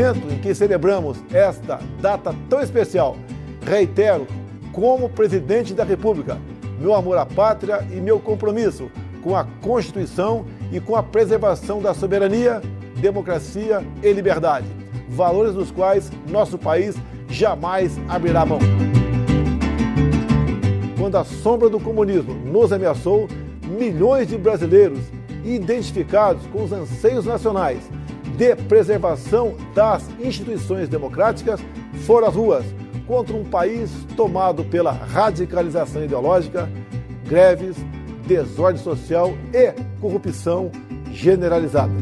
momento em que celebramos esta data tão especial, reitero, como presidente da República, meu amor à pátria e meu compromisso com a Constituição e com a preservação da soberania, democracia e liberdade, valores dos quais nosso país jamais abrirá mão. Quando a sombra do comunismo nos ameaçou, milhões de brasileiros identificados com os anseios nacionais de preservação das instituições democráticas foram às ruas contra um país tomado pela radicalização ideológica, greves, desordem social e corrupção generalizada.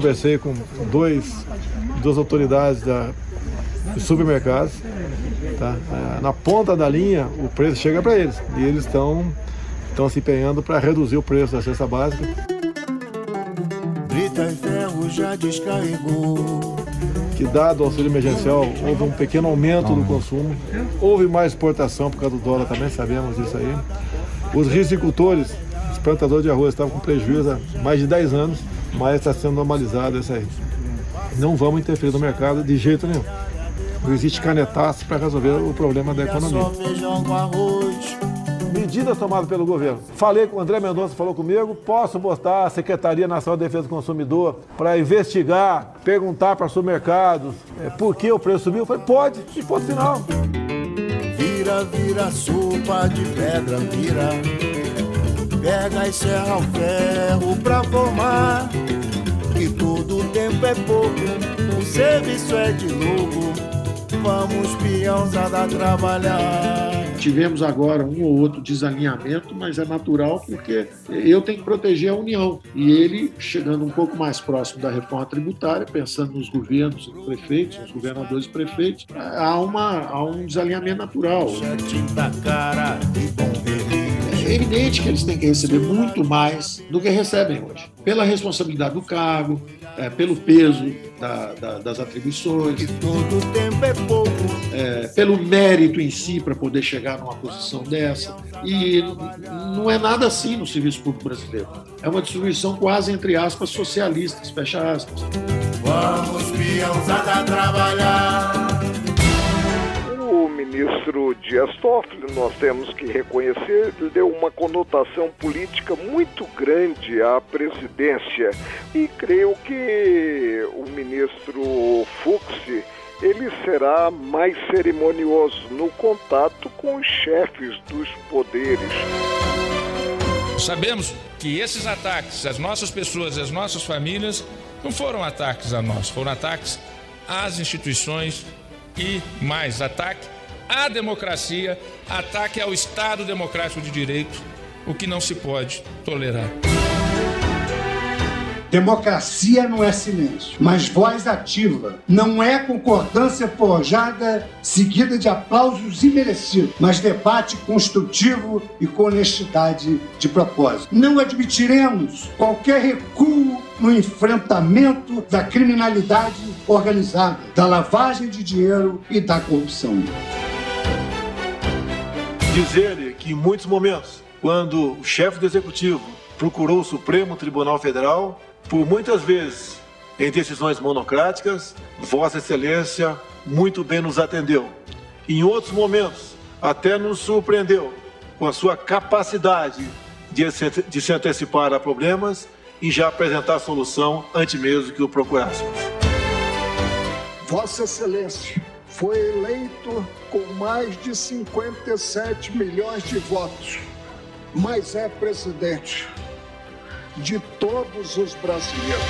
Conversei com dois, duas autoridades da, dos supermercados. Tá? É, na ponta da linha, o preço chega para eles. E eles estão estão se empenhando para reduzir o preço da cesta básica. Brita e ferro já descarregou. Que dado o auxílio emergencial, houve um pequeno aumento do consumo, houve mais exportação por causa do dólar também, sabemos disso aí. Os risicultores, os plantadores de arroz estavam com prejuízo há mais de 10 anos, mas está sendo normalizado isso aí. Não vamos interferir no mercado de jeito nenhum. Não existe canetaço para resolver o problema da economia. Medidas tomadas pelo governo. Falei com o André Mendonça, falou comigo, posso botar a Secretaria Nacional de Defesa do Consumidor para investigar, perguntar para supermercados é, por que o preço subiu? Falei, pode, e ponto final. Vira, vira, sopa de pedra, vira Pega e serra o ferro pra formar. Que todo tempo é pouco, o serviço é de novo. Vamos, peãozada, trabalhar. Tivemos agora um ou outro desalinhamento, mas é natural porque eu tenho que proteger a União. E ele, chegando um pouco mais próximo da reforma tributária, pensando nos governos, nos prefeitos, nos governadores e prefeitos, há, uma, há um desalinhamento natural. cara é evidente que eles têm que receber muito mais do que recebem hoje, pela responsabilidade do cargo, é, pelo peso da, da, das atribuições, é. É, pelo mérito em si para poder chegar numa posição dessa. E não é nada assim no serviço público brasileiro. É uma distribuição quase, entre aspas, socialistas, fecha aspas. Vamos, trabalhar ministro Dias Toffoli, nós temos que reconhecer, deu uma conotação política muito grande à presidência. E creio que o ministro Fux ele será mais cerimonioso no contato com os chefes dos poderes. Sabemos que esses ataques às nossas pessoas, às nossas famílias, não foram ataques a nós, foram ataques às instituições e mais ataque à democracia, ataque ao Estado Democrático de Direito, o que não se pode tolerar. Democracia não é silêncio, mas voz ativa. Não é concordância forjada seguida de aplausos imerecidos, mas debate construtivo e com honestidade de propósito. Não admitiremos qualquer recuo no enfrentamento da criminalidade organizada, da lavagem de dinheiro e da corrupção dizer-lhe que em muitos momentos, quando o chefe do executivo procurou o Supremo Tribunal Federal, por muitas vezes em decisões monocráticas, Vossa Excelência muito bem nos atendeu. Em outros momentos, até nos surpreendeu com a sua capacidade de se, antecipar a problemas e já apresentar solução antes mesmo que o procurássemos. Vossa Excelência foi eleito com mais de 57 milhões de votos, mas é presidente de todos os brasileiros.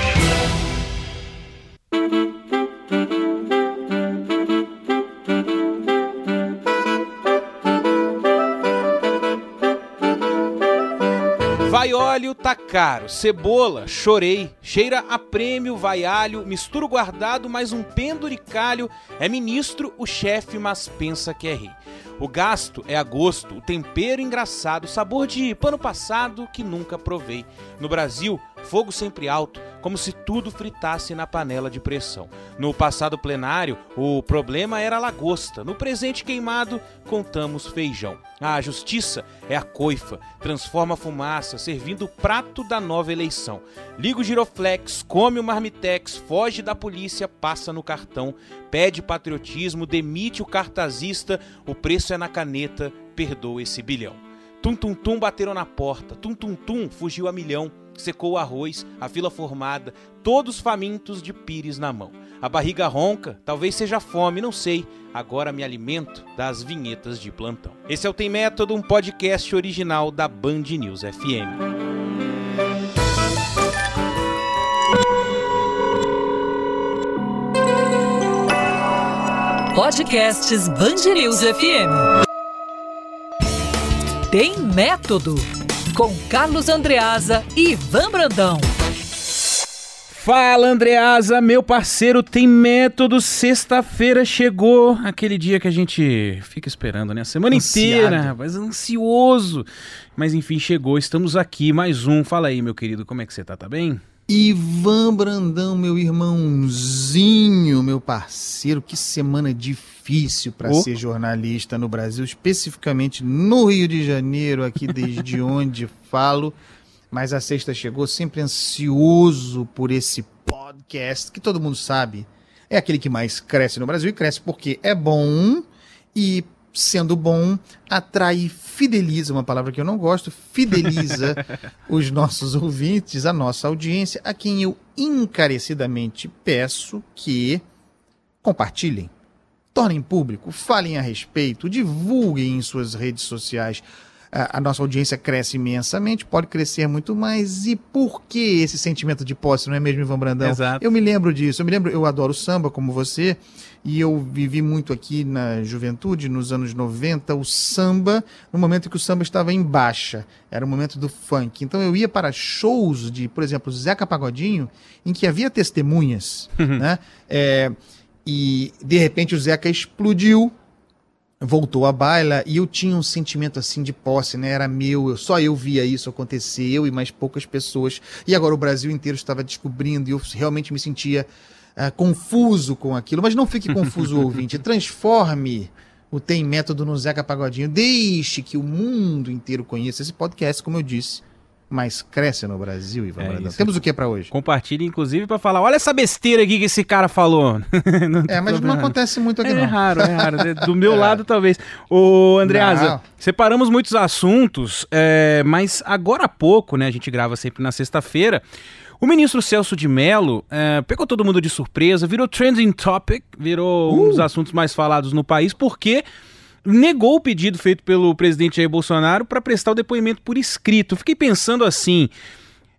Óleo, tá caro. Cebola, chorei. Cheira a prêmio, vai alho. Misturo guardado, mais um penduricalho. É ministro, o chefe, mas pensa que é rei. O gasto é a gosto, o tempero engraçado, sabor de pano passado que nunca provei. No Brasil, fogo sempre alto, como se tudo fritasse na panela de pressão. No passado plenário, o problema era lagosta. No presente queimado, contamos feijão. A justiça é a coifa, transforma a fumaça, servindo o prato da nova eleição. Liga o giroflex, come o marmitex, foge da polícia, passa no cartão, pede patriotismo, demite o cartazista, o preço é na caneta, perdoa esse bilhão. Tum tum tum bateram na porta, tum tum tum fugiu a milhão, secou o arroz, a fila formada, todos famintos de pires na mão. A barriga ronca, talvez seja fome, não sei. Agora me alimento das vinhetas de plantão. Esse é o Tem Método, um podcast original da Band News FM. Podcasts Band News FM. Tem Método com Carlos Andreasa e Ivan Brandão. Fala Andreasa, meu parceiro, tem método. Sexta-feira chegou, aquele dia que a gente fica esperando, né? A semana Ansiado. inteira, rapaz, ansioso. Mas enfim, chegou, estamos aqui, mais um. Fala aí, meu querido, como é que você tá? Tá bem? Ivan Brandão, meu irmãozinho, meu parceiro, que semana difícil para oh. ser jornalista no Brasil, especificamente no Rio de Janeiro, aqui desde onde falo. Mas a sexta chegou sempre ansioso por esse podcast, que todo mundo sabe é aquele que mais cresce no Brasil e cresce porque é bom e sendo bom, atrai, fideliza, uma palavra que eu não gosto, fideliza os nossos ouvintes, a nossa audiência, a quem eu encarecidamente peço que compartilhem, tornem público, falem a respeito, divulguem em suas redes sociais a, nossa audiência cresce imensamente, pode crescer muito mais. E por que esse sentimento de posse, não é mesmo, Ivan Brandão? Exato. Eu me lembro disso, eu me lembro, eu adoro samba como você, e eu vivi muito aqui na juventude, nos anos 90, o samba, no momento em que o samba estava em baixa, era o momento do funk. Então eu ia para shows de, por exemplo, Zeca Pagodinho, em que havia testemunhas, né? É, e de repente o Zeca explodiu voltou à baila e eu tinha um sentimento assim de posse, né? Era meu, eu, só eu via isso acontecer, eu e mais poucas pessoas. E agora o Brasil inteiro estava descobrindo e eu realmente me sentia uh, confuso com aquilo. Mas não fique confuso, ouvinte. Transforme o Tem Método no Zeca Pagodinho. Deixe que o mundo inteiro conheça esse podcast, como eu disse mais cresce no Brasil, Ivan é Temos o que para hoje? Compartilhe, inclusive, para falar: olha essa besteira aqui que esse cara falou. é, mas não acontece muito aqui, é, não. É raro, é raro. Do meu é. lado, talvez. Ô, Andreasa, separamos muitos assuntos, é, mas agora há pouco, né? A gente grava sempre na sexta-feira. O ministro Celso de Mello é, pegou todo mundo de surpresa, virou trending topic, virou uh. um dos assuntos mais falados no país, porque negou o pedido feito pelo presidente Jair Bolsonaro para prestar o depoimento por escrito. Fiquei pensando assim,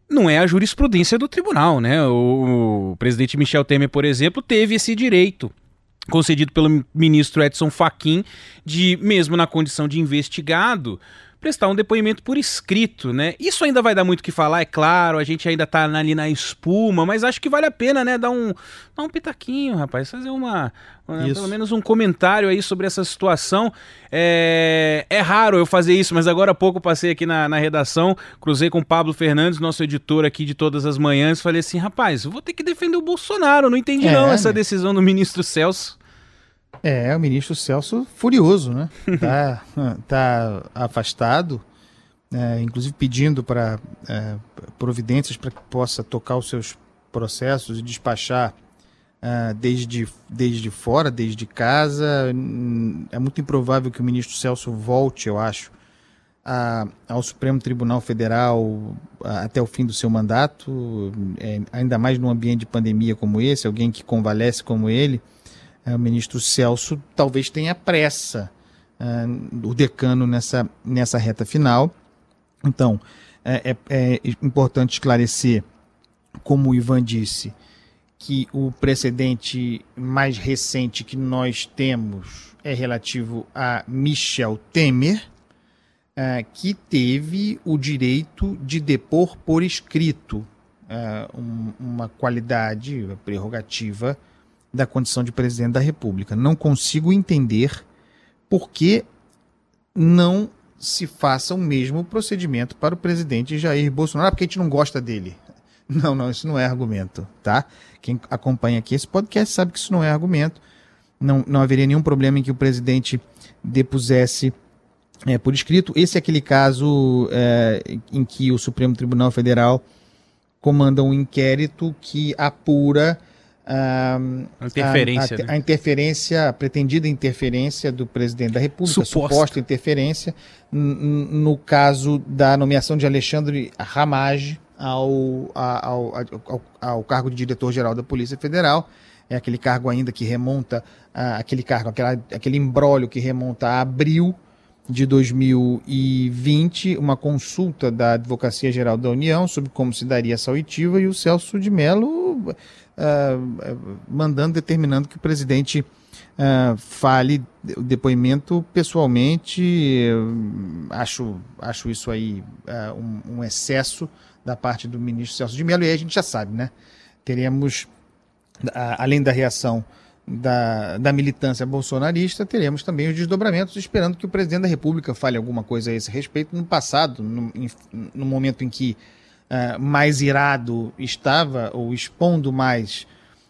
não é a jurisprudência do tribunal, né? O, o presidente Michel Temer, por exemplo, teve esse direito concedido pelo ministro Edson Fachin de, mesmo na condição de investigado, prestar um depoimento por escrito, né? Isso ainda vai dar muito o que falar, é claro, a gente ainda tá ali na espuma, mas acho que vale a pena, né, dar um, dar um pitaquinho, rapaz, fazer uma, pelo menos um comentário aí sobre essa situação. É, é raro eu fazer isso, mas agora há pouco passei aqui na, na redação, cruzei com o Pablo Fernandes, nosso editor aqui de todas as manhãs, falei assim, rapaz, vou ter que defender o Bolsonaro, não entendi é, não essa né? decisão do ministro Celso. É, o ministro Celso furioso, né? Tá, tá afastado, é, inclusive pedindo para é, providências para que possa tocar os seus processos e despachar é, desde, desde fora, desde casa. É muito improvável que o ministro Celso volte, eu acho, a, ao Supremo Tribunal Federal a, até o fim do seu mandato, é, ainda mais num ambiente de pandemia como esse, alguém que convalesce como ele o ministro Celso talvez tenha pressa, uh, o decano nessa, nessa reta final. Então, é, é, é importante esclarecer, como o Ivan disse, que o precedente mais recente que nós temos é relativo a Michel Temer, uh, que teve o direito de depor por escrito, uma qualidade, prerrogativa da condição de presidente da República. Não consigo entender por que não se faça o mesmo procedimento para o presidente Jair Bolsonaro, porque a gente não gosta dele. Não, não, isso não é argumento, tá? Quem acompanha aqui esse podcast sabe que isso não é argumento. Não, não haveria nenhum problema em que o presidente depusesse é, por escrito. Esse é aquele caso é, em que o Supremo Tribunal Federal comanda um inquérito que apura a, interferência, a, a, né? a, interferência, a pretendida interferência do presidente da República, suposta, suposta interferência, no caso da nomeação de Alexandre Ramage ao, ao, ao, ao cargo de diretor-geral da Polícia Federal. É aquele cargo ainda que remonta, aquele cargo, aquela, aquele embrólio que remonta a abril de 2020, uma consulta da Advocacia Geral da União sobre como se daria essa oitiva e o Celso de Mello uh, mandando, determinando que o presidente uh, fale o depoimento pessoalmente. acho, acho isso aí uh, um, um, excesso da parte do ministro Celso de Mello, e aí a gente já sabe, né? Teremos, além da reação da, da militância bolsonarista, teremos também os desdobramentos, esperando que o presidente da República fale alguma coisa a esse respeito. No passado, no, no momento em que uh, mais irado estava, ou expondo mais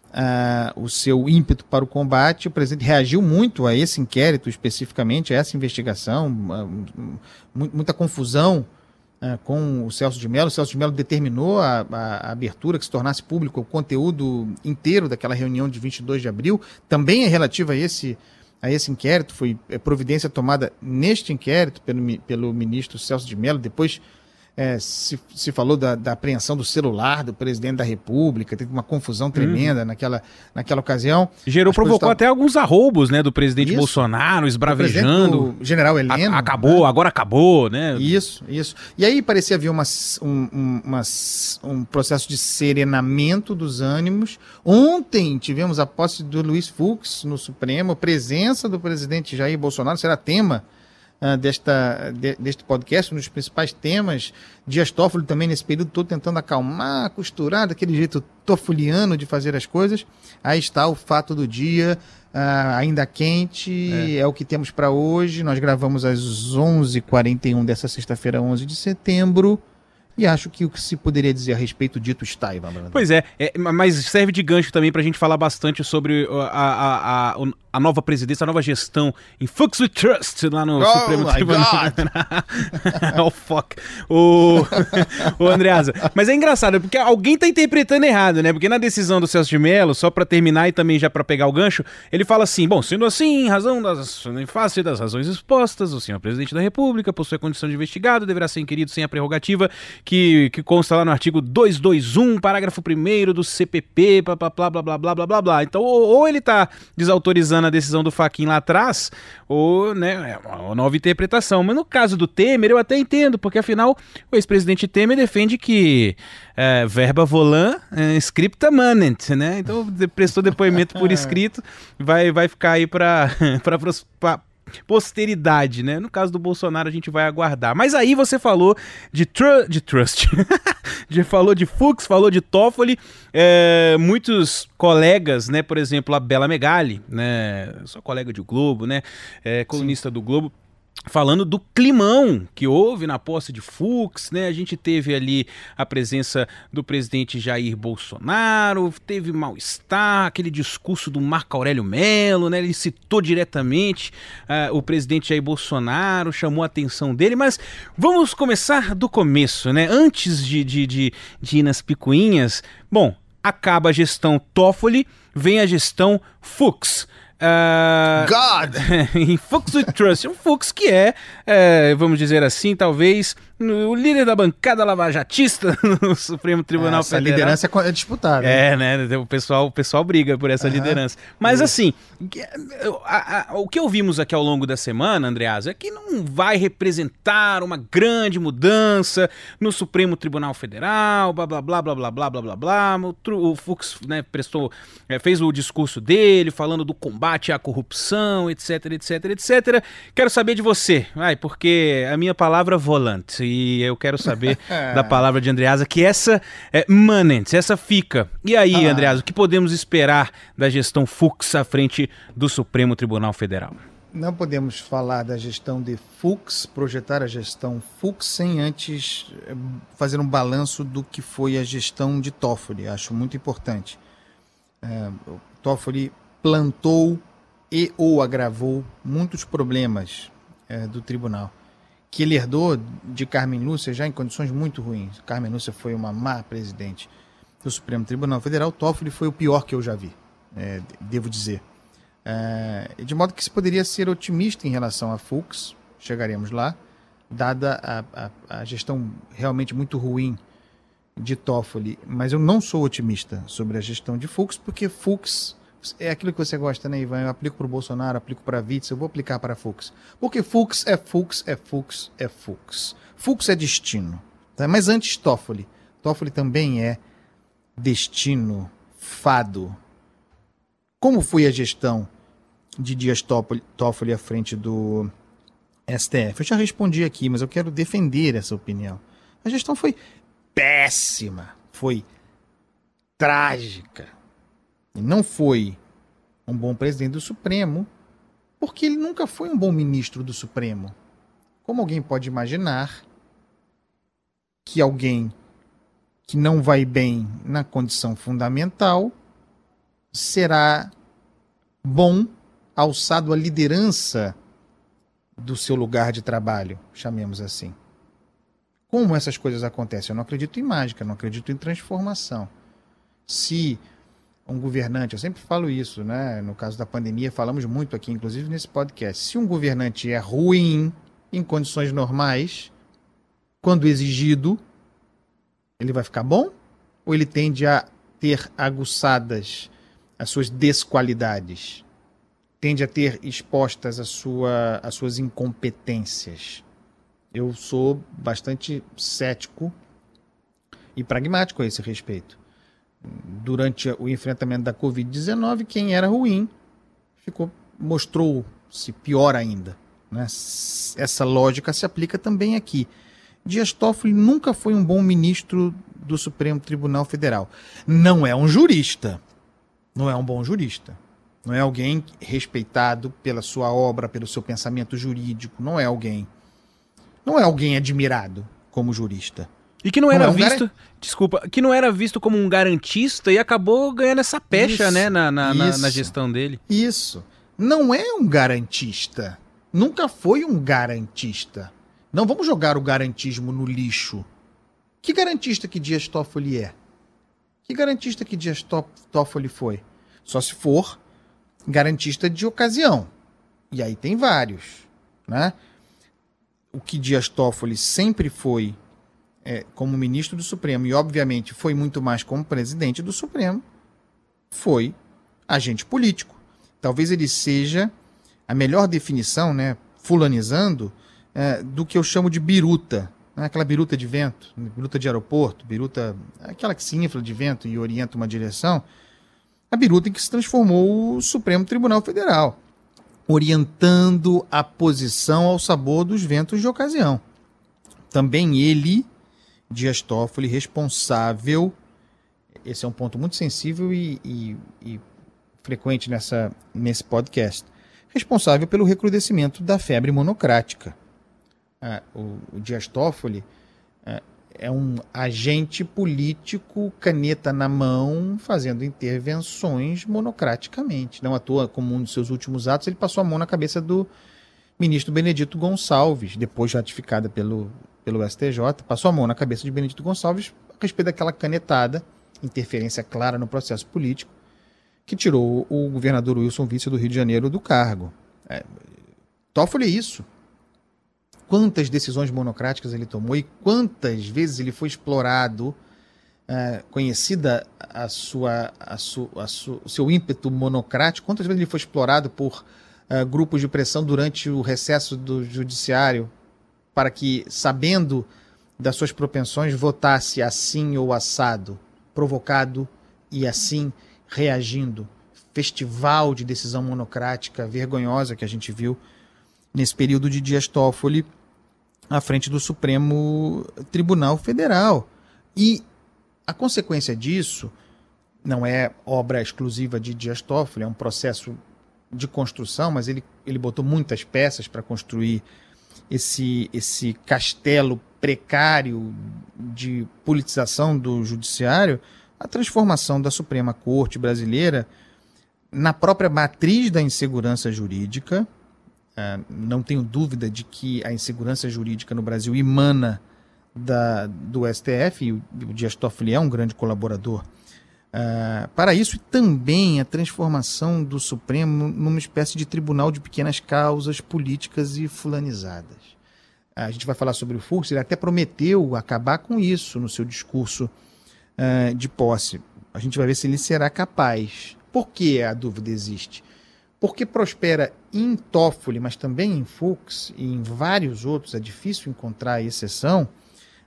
uh, o seu ímpeto para o combate, o presidente reagiu muito a esse inquérito, especificamente, a essa investigação, uh, muita confusão com o Celso de Mello. O Celso de Mello determinou a, a, a, abertura, que se tornasse público o conteúdo inteiro daquela reunião de 22 de abril, também é relativa a esse, a esse inquérito, foi é, providência tomada neste inquérito pelo, pelo ministro Celso de Mello, depois é, se, se falou da, da, apreensão do celular do presidente da República, teve uma confusão uhum. tremenda uhum. naquela, naquela ocasião. Gerou, provocou até alguns arroubos, né, do presidente isso. Bolsonaro, esbravejando. O general Heleno. A, acabou, né? agora acabou, né? Isso, isso. E aí parecia haver uma, um, uma, um processo de serenamento dos ânimos. Ontem tivemos a posse do Luiz Fux no Supremo, presença do presidente Jair Bolsonaro, será tema uh, desta, de, deste podcast, um dos principais temas. Dias Toffoli também nesse período todo tentando acalmar, costurar daquele jeito toffoliano de fazer as coisas. Aí está o fato do dia, uh, ainda quente, é. é o que temos para hoje. Nós gravamos às 11h41 dessa sexta-feira, 11 de setembro. E acho que o que se poderia dizer a respeito dito está, Ivan Pois é, é, mas serve de gancho também para a gente falar bastante sobre a, a, a, a, nova presidência, a nova gestão em Fox We Trust lá no oh Supremo Tribunal. oh, fuck. O, o Andreasa. Mas é engraçado, porque alguém tá interpretando errado, né? Porque na decisão do Celso de Mello, só para terminar e também já para pegar o gancho, ele fala assim: bom, sendo assim, em razão das, em face das razões expostas, o senhor presidente da República possui a condição de investigado, deverá ser inquirido sem a prerrogativa que, que consta lá no artigo 221, parágrafo 1 do CPP, blá blá blá blá blá blá blá. Então, ou, ou ele tá desautorizando a decisão do Faquin lá atrás, ou, né, é uma nova interpretação. Mas no caso do Temer, eu até entendo, porque afinal o ex-presidente Temer defende que é, verba volant, é, scripta manent, né? Então, prestou depoimento por escrito, vai, vai ficar aí para posteridade, né? No caso do Bolsonaro, a gente vai aguardar. Mas aí você falou de, tru de Trust, de, falou de Fux, falou de Toffoli, é, muitos colegas, né? Por exemplo, a Bela Megali, né? Sua colega de Globo, né? É, colunista Sim. do Globo falando do climão que houve na posse de Fux, né? A gente teve ali a presença do presidente Jair Bolsonaro, teve mal-estar, aquele discurso do Marco Aurélio Melo, né? Ele citou diretamente uh, o presidente Jair Bolsonaro, chamou a atenção dele, mas vamos começar do começo, né? Antes de, de, de, de ir nas picuinhas, bom, acaba a gestão Toffoli, vem a gestão Fux. Uh, God! em Fux We Trust. Um Fux que é, é, vamos dizer assim, talvez o líder da bancada lavajatista no Supremo Tribunal essa Federal. Essa liderança é disputada. É, né? O pessoal, o pessoal briga por essa uhum. liderança. Mas uhum. assim, a, a, o que ouvimos aqui ao longo da semana, Andreas, é que não vai representar uma grande mudança no Supremo Tribunal Federal, blá blá blá blá blá blá blá blá blá. O, o Fux né, prestou, é, fez o discurso dele falando do combate à corrupção, etc, etc, etc. Quero saber de você, vai, porque a minha palavra volante e eu quero saber da palavra de Andreasa que essa é manent, essa fica. E aí, ah. Andreasa, o que podemos esperar da gestão Fux à frente do Supremo Tribunal Federal? não podemos falar da gestão de Fux, projetar a gestão Fux, sem antes eh, fazer um balanço do que foi a gestão de Toffoli. Acho muito importante. É, Toffoli plantou e ou agravou muitos problemas é, do tribunal, que ele herdou de Carmen Lúcia já em condições muito ruins. Carmen Lúcia foi uma má presidente do Supremo Tribunal Federal. Toffoli foi o pior que eu já vi, é, devo dizer. É, de modo que se poderia ser otimista em relação a Fux, chegaremos lá, dada a, a, a, gestão realmente muito ruim de Toffoli. Mas eu não sou otimista sobre a gestão de Fux, porque Fux é aquilo que você gosta, né, Ivan? Eu aplico para o Bolsonaro, aplico para a Witz, eu vou aplicar para Fux. Porque Fux é Fux, é Fux, é Fux. Fux é destino. Tá? Mas antes Toffoli. Toffoli também é destino, fado, como foi a gestão de Dias Toffoli à frente do STF? Eu já respondi aqui, mas eu quero defender essa opinião. A gestão foi péssima, foi trágica. Não foi um bom presidente do Supremo, porque ele nunca foi um bom ministro do Supremo. Como alguém pode imaginar que alguém que não vai bem na condição fundamental será bom alçado à liderança do seu lugar de trabalho, chamemos assim. Como essas coisas acontecem? Eu não acredito em mágica, não acredito em transformação. Se um governante, eu sempre falo isso, né? No caso da pandemia, falamos muito aqui, inclusive nesse podcast. Se um governante é ruim em condições normais, quando exigido, ele vai ficar bom? Ou ele tende a ter aguçadas as suas desqualidades, tende a ter expostas a sua, as suas incompetências. Eu sou bastante cético e pragmático a esse respeito. Durante o enfrentamento da Covid-19, quem era ruim ficou mostrou-se pior ainda. Né? Essa lógica se aplica também aqui. Dias Toffoli nunca foi um bom ministro do Supremo Tribunal Federal. Não é um jurista não é um bom jurista. Não é alguém respeitado pela sua obra, pelo seu pensamento jurídico. Não é alguém. Não é alguém admirado como jurista. E que não era não é visto, gar... desculpa, que não era visto como um garantista e acabou ganhando essa pecha, isso, né, na, na, na, na gestão dele. Isso. Não é um garantista. Nunca foi um garantista. Não vamos jogar o garantismo no lixo. Que garantista que Dias Toffoli é? Que garantista que Dias Toffoli foi? Só se for garantista de ocasião. E aí tem vários. Né? O que Dias Toffoli sempre foi é, como ministro do Supremo, e obviamente foi muito mais como presidente do Supremo, foi agente político. Talvez ele seja a melhor definição, né, fulanizando, é, do que eu chamo de biruta né? aquela biruta de vento, biruta de aeroporto, biruta, aquela que se infla de vento e orienta uma direção, a biruta em que se transformou o Supremo Tribunal Federal, orientando a posição ao sabor dos ventos de ocasião. Também ele, Dias Toffoli, responsável, esse é um ponto muito sensível e, e, e frequente nessa, nesse podcast, responsável pelo recrudescimento da febre monocrática. É, o, o Dias Toffoli é, é um agente político, caneta na mão, fazendo intervenções monocraticamente. Não à toa, como um dos seus últimos atos, ele passou a mão na cabeça do ministro Benedito Gonçalves, depois ratificada pelo, pelo STJ, passou a mão na cabeça de Benedito Gonçalves a respeito daquela canetada, interferência clara no processo político, que tirou o governador Wilson Vice do Rio de Janeiro do cargo. É, Toffoli é isso? Quantas decisões monocráticas ele tomou e quantas vezes ele foi explorado, é, conhecida a sua, a su, a su, o seu ímpeto monocrático, quantas vezes ele foi explorado por é, grupos de pressão durante o recesso do judiciário para que, sabendo das suas propensões, votasse assim ou assado, provocado e assim reagindo. Festival de decisão monocrática vergonhosa que a gente viu nesse período de Dias Toffoli à frente do Supremo Tribunal Federal. E a consequência disso não é obra exclusiva de Dias Toffoli, é um processo de construção, mas ele, ele botou muitas peças para construir esse, esse castelo precário de politização do judiciário, a transformação da Suprema Corte brasileira na própria matriz da insegurança jurídica. Uh, não tenho dúvida de que a insegurança jurídica no Brasil emana da, do STF, e o Dias Toffoli é um grande colaborador Uh, para isso, também a transformação do Supremo numa espécie de tribunal de pequenas causas políticas e fulanizadas. Uh, a gente vai falar sobre o Fux, ele até prometeu acabar com isso no seu discurso uh, de posse. A gente vai ver se ele será capaz. Por que a dúvida existe? Porque prospera em Toffoli, mas também em Fux e em vários outros, é difícil encontrar exceção,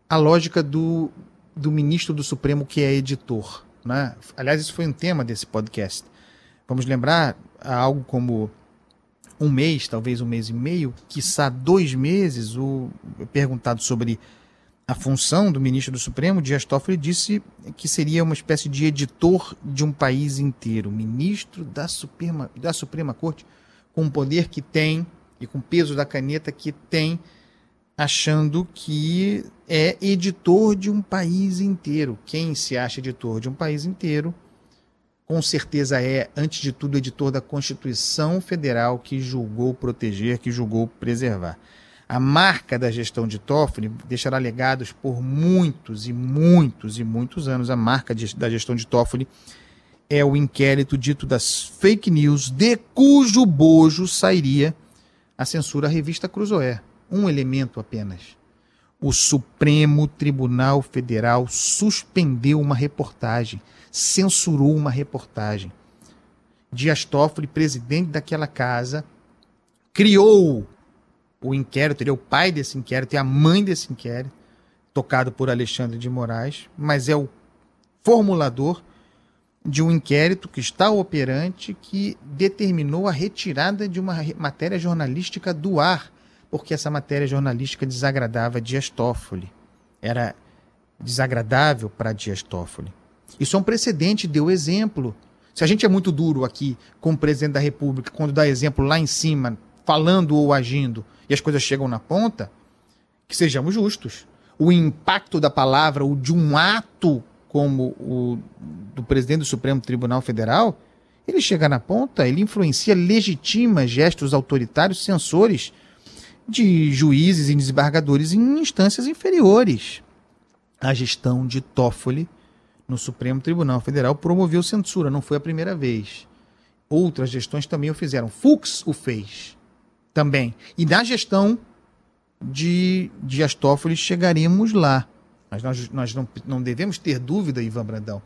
a lógica do, do ministro do Supremo que é editor. Né? Aliás, isso foi um tema desse podcast. Vamos lembrar algo como um mês, talvez um mês e meio, quiçá dois meses, o perguntado sobre a função do ministro do Supremo, Dias Toffoli disse que seria uma espécie de editor de um país inteiro, ministro da Suprema, da Suprema Corte, com o poder que tem e com o peso da caneta que tem achando que é editor de um país inteiro. Quem se acha editor de um país inteiro, com certeza é, antes de tudo, editor da Constituição Federal que julgou proteger, que julgou preservar. A marca da gestão de Toffoli deixará legados por muitos e muitos e muitos anos. A marca de, da gestão de Toffoli é o inquérito dito das fake news, de cujo bojo sairia a censura à revista Cruzoé um elemento apenas. O Supremo Tribunal Federal suspendeu uma reportagem, censurou uma reportagem. Dias Toffoli, presidente daquela casa, criou o inquérito, ele é o pai desse inquérito e a mãe desse inquérito, tocado por Alexandre de Moraes, mas é o formulador de um inquérito que está operante que determinou a retirada de uma matéria jornalística do ar porque essa matéria jornalística desagradava Dias Toffoli. Era desagradável para Dias Toffoli. Isso é um precedente, deu exemplo. Se a gente é muito duro aqui com o presidente da República, quando dá exemplo lá em cima, falando ou agindo, e as coisas chegam na ponta, que sejamos justos. O impacto da palavra, o de um ato como o do presidente do Supremo Tribunal Federal, ele chega na ponta, ele influencia, legitima gestos autoritários, censores de juízes e desembargadores em instâncias inferiores. A gestão de Toffoli no Supremo Tribunal Federal promoveu censura, não foi a primeira vez. Outras gestões também o fizeram. Fux o fez também. E na gestão de Dias Toffoli chegaremos lá. Mas nós, nós não, não devemos ter dúvida, Ivan Brandão,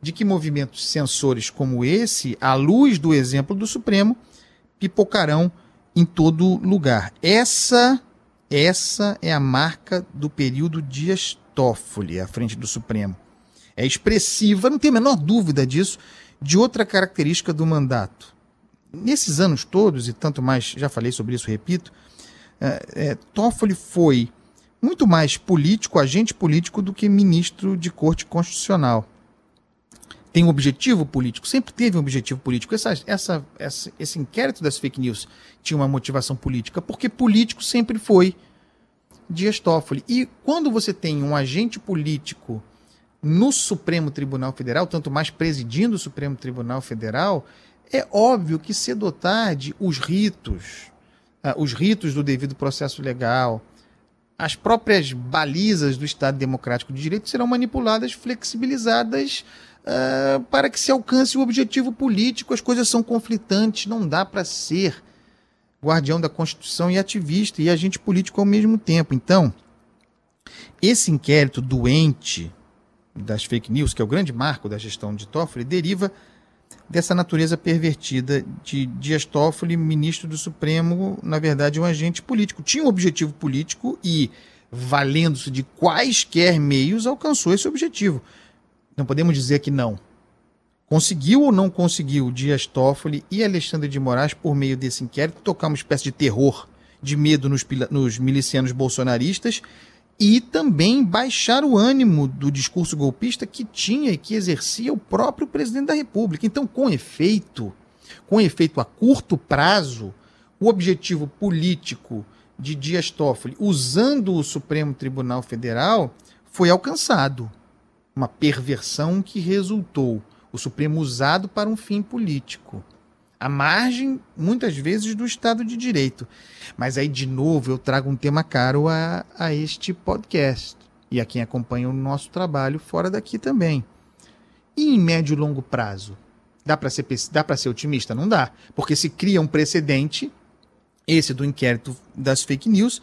de que movimentos censores como esse, à luz do exemplo do Supremo, pipocarão em todo lugar. Essa essa é a marca do período Dias Toffoli à frente do Supremo. É expressiva, não tem a menor dúvida disso, de outra característica do mandato. Nesses anos todos, e tanto mais, já falei sobre isso, repito, é, é, Toffoli foi muito mais político, agente político, do que ministro de corte constitucional tem um objetivo político, sempre teve um objetivo político. Essa, essa, essa, esse inquérito das fake news tinha uma motivação política, porque político sempre foi Dias Toffoli. E quando você tem um agente político no Supremo Tribunal Federal, tanto mais presidindo o Supremo Tribunal Federal, é óbvio que cedo ou tarde os ritos, uh, os ritos do devido processo legal, as próprias balizas do Estado Democrático de Direito serão manipuladas, flexibilizadas uh, para que se alcance o objetivo político. As coisas são conflitantes, não dá para ser guardião da Constituição e ativista e agente político ao mesmo tempo. Então, esse inquérito doente das fake news, que é o grande marco da gestão de Toffoli, deriva dessa natureza pervertida de Dias Toffoli, ministro do Supremo, na verdade, um agente político. Tinha um objetivo político e, valendo-se de quaisquer meios, alcançou esse objetivo. Não podemos dizer que não. Conseguiu ou não conseguiu Dias Toffoli e Alexandre de Moraes, por meio desse inquérito, tocar uma espécie de terror, de medo nos, nos milicianos bolsonaristas e também baixar o ânimo do discurso golpista que tinha e que exercia o próprio presidente da República. Então, com efeito, Com efeito a curto prazo, o objetivo político de Dias Toffoli, usando o Supremo Tribunal Federal, foi alcançado. Uma perversão que resultou o Supremo usado para um fim político. À margem, muitas vezes, do Estado de Direito. Mas aí, de novo, eu trago um tema caro a, a este podcast e a quem acompanha o nosso trabalho fora daqui também. E em médio e longo prazo? Dá para ser, dá ser otimista? Não dá. Porque se cria um precedente, esse do inquérito das fake news,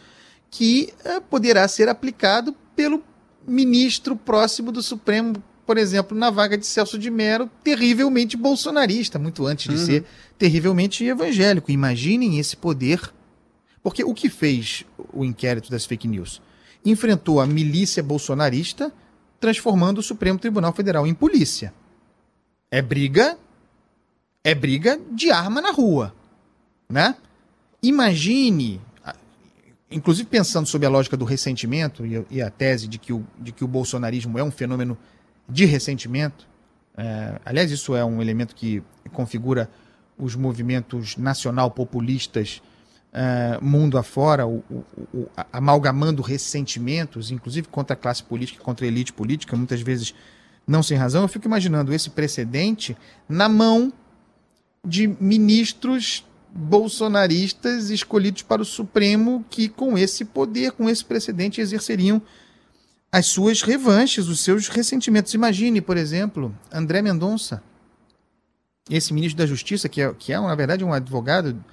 que eh, poderá ser aplicado pelo ministro próximo do Supremo, por exemplo, na vaga de Celso de Mello, terrivelmente bolsonarista, muito antes de uhum. ser terrivelmente evangélico. Imaginem esse poder. Porque o que fez o inquérito das fake news? Enfrentou a milícia bolsonarista, transformando o Supremo Tribunal Federal em polícia. É briga, é briga de arma na rua, né? Imagine inclusive pensando sobre a lógica do ressentimento e, e a tese de que, o, de que o bolsonarismo é um fenômeno de ressentimento, é, aliás, isso é um elemento que configura os movimentos nacional-populistas é, mundo afora, o, o, o, amalgamando ressentimentos, inclusive contra a classe política, contra a elite política, muitas vezes não sem razão. Eu fico imaginando esse precedente na mão de ministros bolsonaristas escolhidos para o Supremo que, com esse poder, com esse precedente, exerceriam as suas revanches, os seus ressentimentos. Imagine, por exemplo, André Mendonça, esse ministro da Justiça, que é, que é na verdade, um advogado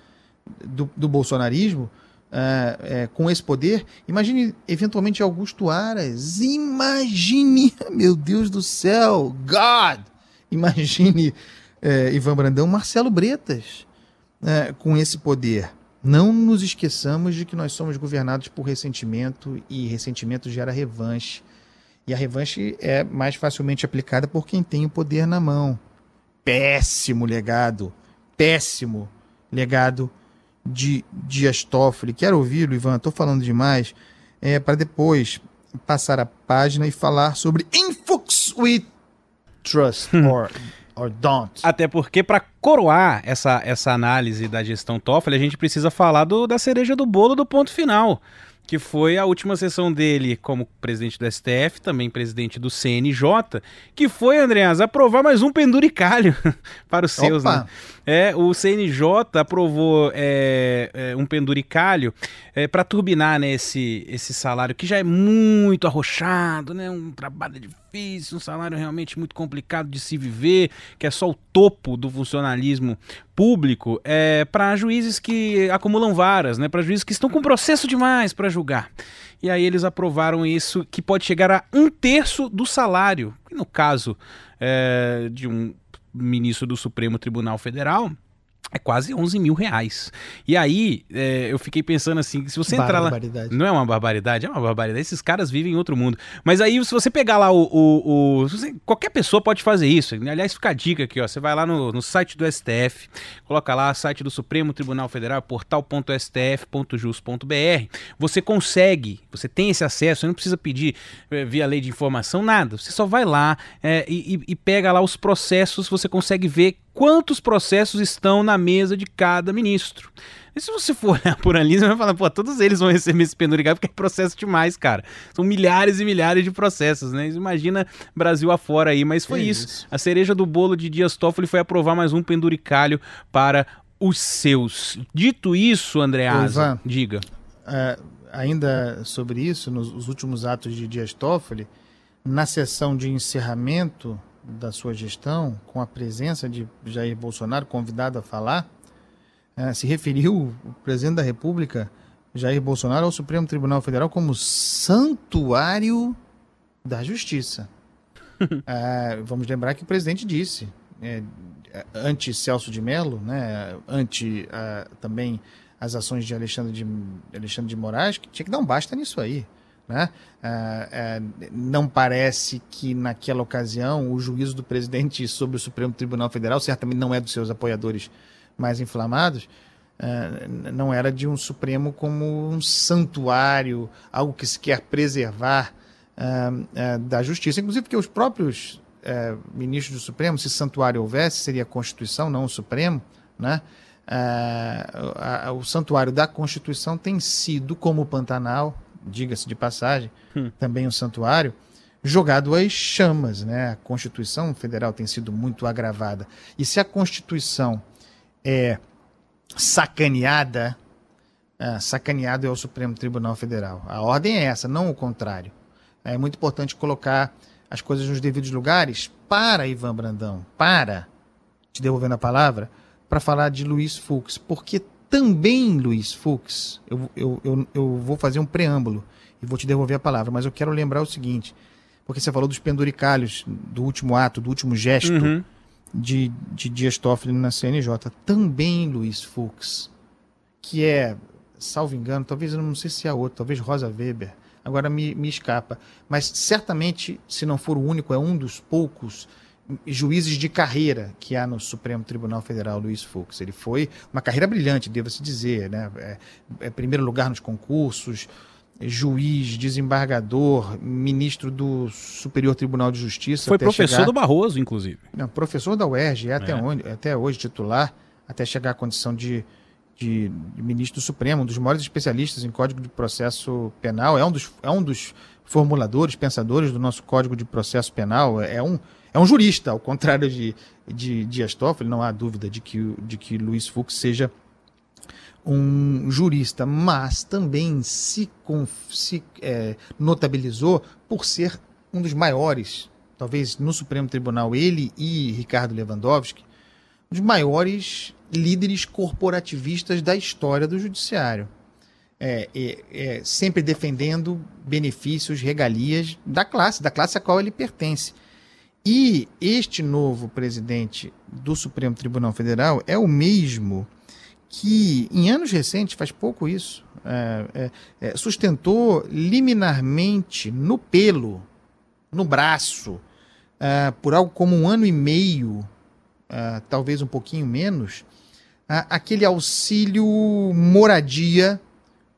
do, do bolsonarismo, uh, é, com esse poder. Imagine, eventualmente, Augusto Aras. Imagine, meu Deus do céu, God! Imagine uh, Ivan Brandão, Marcelo Bretas é, com esse poder. Não nos esqueçamos de que nós somos governados por ressentimento e ressentimento gera revanche. E a revanche é mais facilmente aplicada por quem tem o poder na mão. Péssimo legado, péssimo legado de Dias Toffoli. Quero ouvi-lo, Ivan, estou falando demais, é, para depois passar a página e falar sobre Influx with Trust, or or don't. Até porque para coroar essa, essa análise da gestão Toffoli, a gente precisa falar do, da cereja do bolo do ponto final que foi a última sessão dele como presidente do STF, também presidente do CNJ, que foi, Andreas, aprovar mais um penduricalho para os seus, Opa. né? É, o CNJ aprovou é, é, um penduricalho é, para turbinar né, esse, esse salário, que já é muito arrochado, né? Um trabalho difícil, um salário realmente muito complicado de se viver, que é só o topo do funcionalismo público, é, para juízes que acumulam varas, né? Para juízes que estão com processo demais para julgar. E aí eles aprovaram isso, que pode chegar a um terço do salário. No caso é, de um ministro do Supremo Tribunal Federal, é quase 11 mil reais. E aí, é, eu fiquei pensando assim, se você entrar lá... Não é uma barbaridade? É uma barbaridade. Esses caras vivem em outro mundo. Mas aí, se você pegar lá o... o, o você, qualquer pessoa pode fazer isso. Aliás, fica a dica aqui, ó. Você vai lá no, no site do STF, coloca lá, site do Supremo Tribunal Federal, portal.stf.jus.br. Você consegue, você tem esse acesso, você não precisa pedir é, via lei de informação, nada. Você só vai lá é, e, e pega lá os processos, você consegue ver quantos processos estão na mesa de cada ministro. E se você for olhar por ali, você vai falar, pô, todos eles vão receber esse penduricalho porque é processo demais, cara. São milhares e milhares de processos, né? Imagina Brasil afora aí, mas foi isso. isso. A cereja do bolo de Dias Toffoli foi aprovar mais um penduricalho para os seus. Dito isso, Andreasa, diga. É, ainda sobre isso, nos últimos atos de Dias Toffoli, na sessão de encerramento da sua gestão, com a presença de Jair Bolsonaro convidado a falar, é, se referiu o presidente da República, Jair Bolsonaro, ao Supremo Tribunal Federal como santuário da justiça. é, vamos lembrar que o presidente disse, é, ante Celso de Mello, né, ante uh, também as ações de Alexandre de, Alexandre de Moraes, que tinha que dar um basta nisso aí. Né? É, é, não parece que naquela ocasião o juízo do presidente sobre o Supremo Tribunal Federal, certamente não é dos seus apoiadores mais inflamados, é, não era de um Supremo como um santuário, algo que se quer preservar da justiça, inclusive porque os próprios é, ministro do Supremo, se santuário houvesse, seria a Constituição, não o Supremo, né? O santuário da Constituição tem sido, como o Pantanal, diga-se de passagem, hum. também um santuário, jogado às chamas. Né? A Constituição Federal tem sido muito agravada. E se a Constituição é sacaneada, é, sacaneado é o Supremo Tribunal Federal. A ordem é essa, não o contrário. É muito importante colocar as coisas nos devidos lugares para Ivan Brandão, para, te devolvendo a palavra, para falar de Luiz Fux, porque também Luiz Fux, eu, eu, eu, eu vou fazer um preâmbulo e vou te devolver a palavra, mas eu quero lembrar o seguinte, porque você falou dos penduricalhos, do último ato, do último gesto uhum. de, de Dias Toffoli na CNJ. Também Luiz Fux, que é, salvo engano, talvez eu não sei se é outro, talvez Rosa Weber, agora me, me escapa. Mas certamente, se não for o único, é um dos poucos juízes de carreira que há no Supremo Tribunal Federal, Luiz Fux. Ele foi uma carreira brilhante, deva-se dizer, né? É, é, primeiro lugar nos concursos, juiz, desembargador, ministro do Superior Tribunal de Justiça. Foi professor chegar... do Barroso, inclusive. Não, professor da UERJ, é, até, é. Onde, até hoje titular, até chegar à condição de, de, de, ministro do Supremo, um dos maiores especialistas em Código de Processo Penal, é um dos, é um dos formuladores, pensadores do nosso Código de Processo Penal, é um, é um jurista, ao contrário de, de Dias Toffoli, não há dúvida de que, de que Luiz Fux seja um jurista, mas também se, se é, notabilizou por ser um dos maiores, talvez no Supremo Tribunal, ele e Ricardo Lewandowski, os maiores líderes corporativistas da história do judiciário. É, é, é, sempre defendendo benefícios, regalias da classe, da classe a qual ele pertence. E este novo presidente do Supremo Tribunal Federal é o mesmo que, em anos recentes, faz pouco isso, é, é, é, sustentou liminarmente no pelo, no braço, é, por algo como um ano e meio, é, talvez um pouquinho menos, aquele auxílio moradia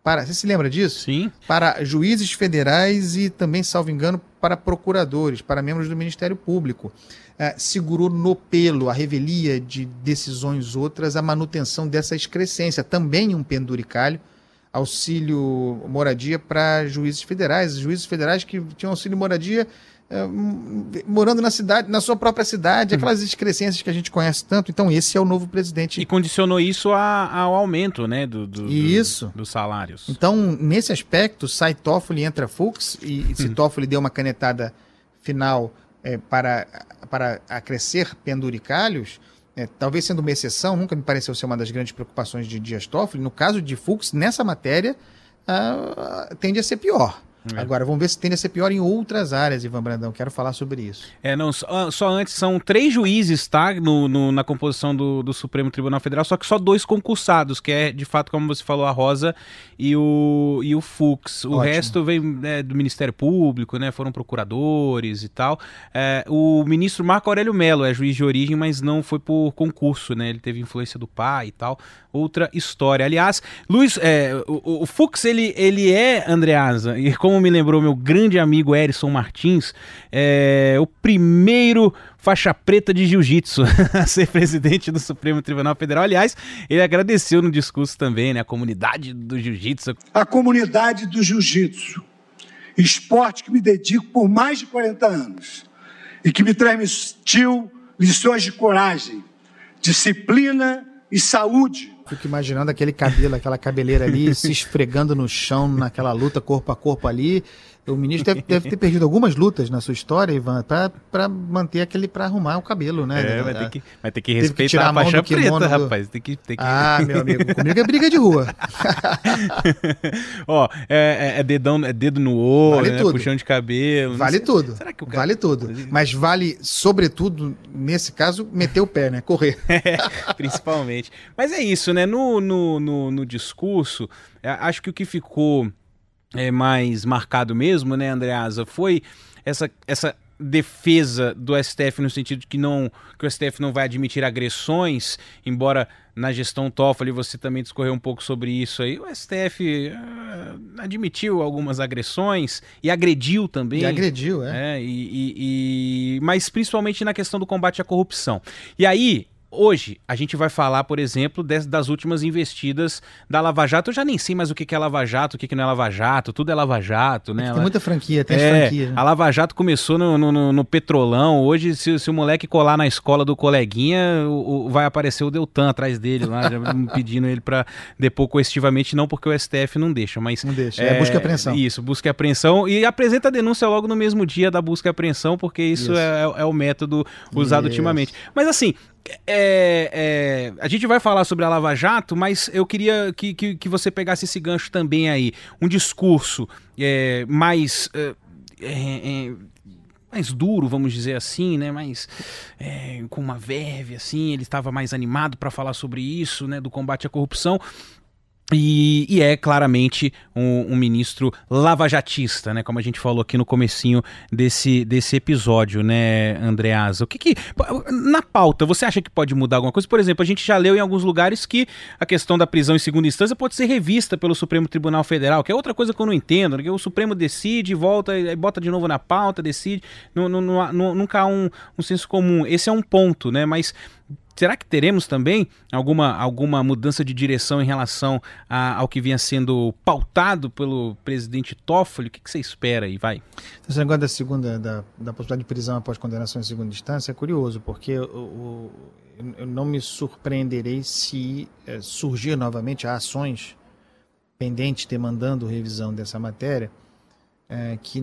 para. Você se lembra disso? Sim. Para juízes federais e também, salvo engano, para procuradores, para membros do Ministério Público. É, segurou no pelo a revelia de decisões outras, a manutenção dessa excrescência. Também um penduricalho, auxílio moradia para juízes federais. Juízes federais que tinham auxílio moradia é, morando na cidade, na sua própria cidade, uhum. aquelas excrescências que a gente conhece tanto. Então, esse é o novo presidente. E condicionou isso a, ao aumento né, do, do, isso. Do, dos salários. Então, nesse aspecto, sai Toffoli entra Fux, e, e se uhum. Toffoli deu uma canetada final é, para, para acrescer penduricalhos, é, talvez sendo uma exceção, nunca me pareceu ser uma das grandes preocupações de Dias Toffoli. No caso de Fux, nessa matéria, ah, tende a ser pior. É. Agora, vamos ver se tende a ser pior em outras áreas, Ivan Brandão. Quero falar sobre isso. É, não, só, ah, só antes, são três juízes, tá? No, no, na composição do, do, Supremo Tribunal Federal, só que só dois concursados, que é, de fato, como você falou, a Rosa e o, e o Fux. O Ótimo. resto vem né, do Ministério Público, né? Foram procuradores e tal. É, o ministro Marco Aurélio Melo é juiz de origem, mas não foi por concurso, né? Ele teve influência do pai e tal. Outra história. Aliás, Luiz, é, o, o Fux, ele, ele é, Andreasa, e como como me lembrou meu grande amigo Erison Martins, é o primeiro faixa preta de jiu-jitsu a ser presidente do Supremo Tribunal Federal. Aliás, ele agradeceu no discurso também, né, a comunidade do jiu-jitsu. A comunidade do jiu-jitsu, esporte que me dedico por mais de 40 anos e que me transmitiu lições de coragem, disciplina e saúde Fico imaginando aquele cabelo, aquela cabeleira ali se esfregando no chão naquela luta corpo a corpo ali. O ministro deve, deve ter perdido algumas lutas na sua história, Ivan, para manter aquele para arrumar o cabelo, né? É, vai ter que, vai ter que respeitar que tirar a faixa preta, do... rapaz. Tem que, tem que... Ah, meu amigo, comigo é briga de rua. Ó, é, é, é, dedão, é dedo no olho, vale né? tudo. puxão de cabelo. Vale tudo. Será que o cara... Vale tudo. Mas vale, sobretudo, nesse caso, meter o pé, né? Correr. é, principalmente. Mas é isso, né? No, no, no, no discurso, é, acho que o que ficou é, mais marcado mesmo, né, Andreasa, foi essa, essa defesa do STF no sentido de que não que o STF não vai admitir agressões, embora na gestão Toffoli você também discorreu um pouco sobre isso aí. O STF uh, ah, admitiu algumas agressões e agrediu também. E agrediu, é. é e, e, e, mas principalmente na questão do combate à corrupção. E aí Hoje, a gente vai falar, por exemplo, das, das, últimas investidas da Lava Jato. Eu já nem sei mais o que é Lava Jato, o que não é Lava Jato, tudo é Lava Jato, né? Tem muita franquia, tem é, franquia. Né? A Lava Jato começou no, no, no Petrolão. Hoje, se, se, o moleque colar na escola do coleguinha, o, o, vai aparecer o Deltan atrás dele lá, pedindo ele para depor coercitivamente, não porque o STF não deixa, mas. Não deixa, é, é busca e apreensão. Isso, busca e apreensão. E apresenta a denúncia logo no mesmo dia da busca e apreensão, porque isso, isso. É, é, o método usado isso. ultimamente. Mas assim, é, é, a gente vai falar sobre a Lava Jato, mas eu queria que, que, que você pegasse esse gancho também aí. Um discurso é, mais. É, é, é, mais duro, vamos dizer assim, né? Mais com uma verve, assim. Ele estava mais animado para falar sobre isso, né? Do combate à corrupção. E, e, é claramente um, um, ministro lavajatista, né? Como a gente falou aqui no comecinho desse, desse episódio, né, Andreasa? O que que... Na pauta, você acha que pode mudar alguma coisa? Por exemplo, a gente já leu em alguns lugares que a questão da prisão em segunda instância pode ser revista pelo Supremo Tribunal Federal, que é outra coisa que eu não entendo, né? O Supremo decide, volta, bota de novo na pauta, decide, não, não, não, nunca há um, um senso comum. Esse é um ponto, né? Mas Será que teremos também alguma, alguma mudança de direção em relação a, ao que vinha sendo pautado pelo presidente Toffoli? O que, que você espera aí? Vai. Esse negócio da segunda, da, da possibilidade de prisão após condenação em segunda instância é curioso, porque o, o, eu não me surpreenderei se é, surgir novamente ações pendentes demandando revisão dessa matéria é, que,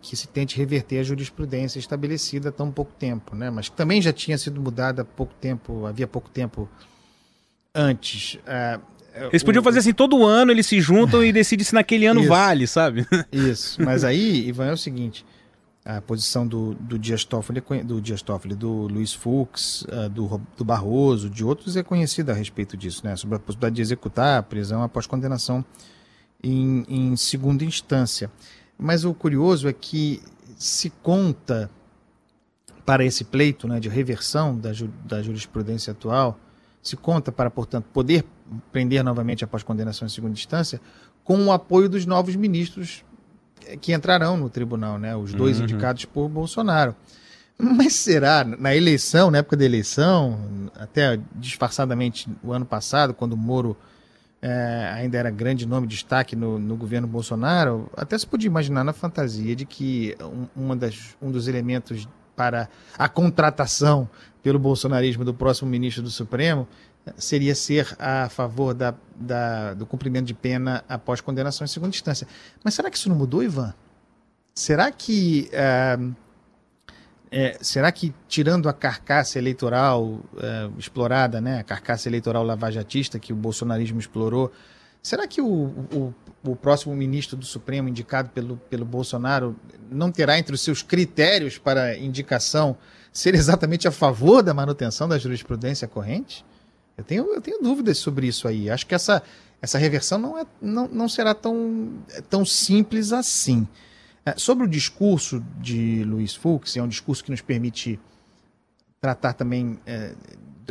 que se tente reverter a jurisprudência estabelecida há tão pouco tempo, né? mas que também já tinha sido mudada há pouco tempo, havia pouco tempo antes. É, é eles podiam o, fazer assim, todo ano eles se juntam e decidem se naquele ano isso, vale, sabe? Isso, mas aí, Ivan, é o seguinte, a posição do, do Dias Toffoli, do Dias Toffoli, do Luiz Fux, uh, do, do Barroso, de outros é conhecida a respeito disso, né? Sobre a possibilidade de executar a prisão após condenação em, em segunda instância. Mas o curioso é que se conta para esse pleito né, de reversão da, ju da jurisprudência atual, se conta para, portanto, poder prender novamente após condenação em segunda instância, com o apoio dos novos ministros que entrarão no tribunal, né, os dois uhum. indicados por Bolsonaro. Mas será, na eleição, na época da eleição, até disfarçadamente o ano passado, quando o Moro é, ainda era grande nome, destaque no, no, governo Bolsonaro, até se podia imaginar na fantasia de que um, das, um dos elementos para a contratação pelo bolsonarismo do próximo ministro do Supremo seria ser a favor da, da, do cumprimento de pena após condenação em segunda instância. Mas será que isso não mudou, Ivan? Será que uh, é, será que, tirando a carcaça eleitoral é, explorada, né, a carcaça eleitoral lavajatista que o bolsonarismo explorou, será que o, o, o, próximo ministro do Supremo, indicado pelo, pelo Bolsonaro, não terá entre os seus critérios para indicação ser exatamente a favor da manutenção da jurisprudência corrente? Eu tenho, eu tenho dúvidas sobre isso aí. Acho que essa, essa reversão não, é, não, não será tão, tão simples assim. É, sobre o discurso de Luiz Fux, é um discurso que nos permite tratar também é,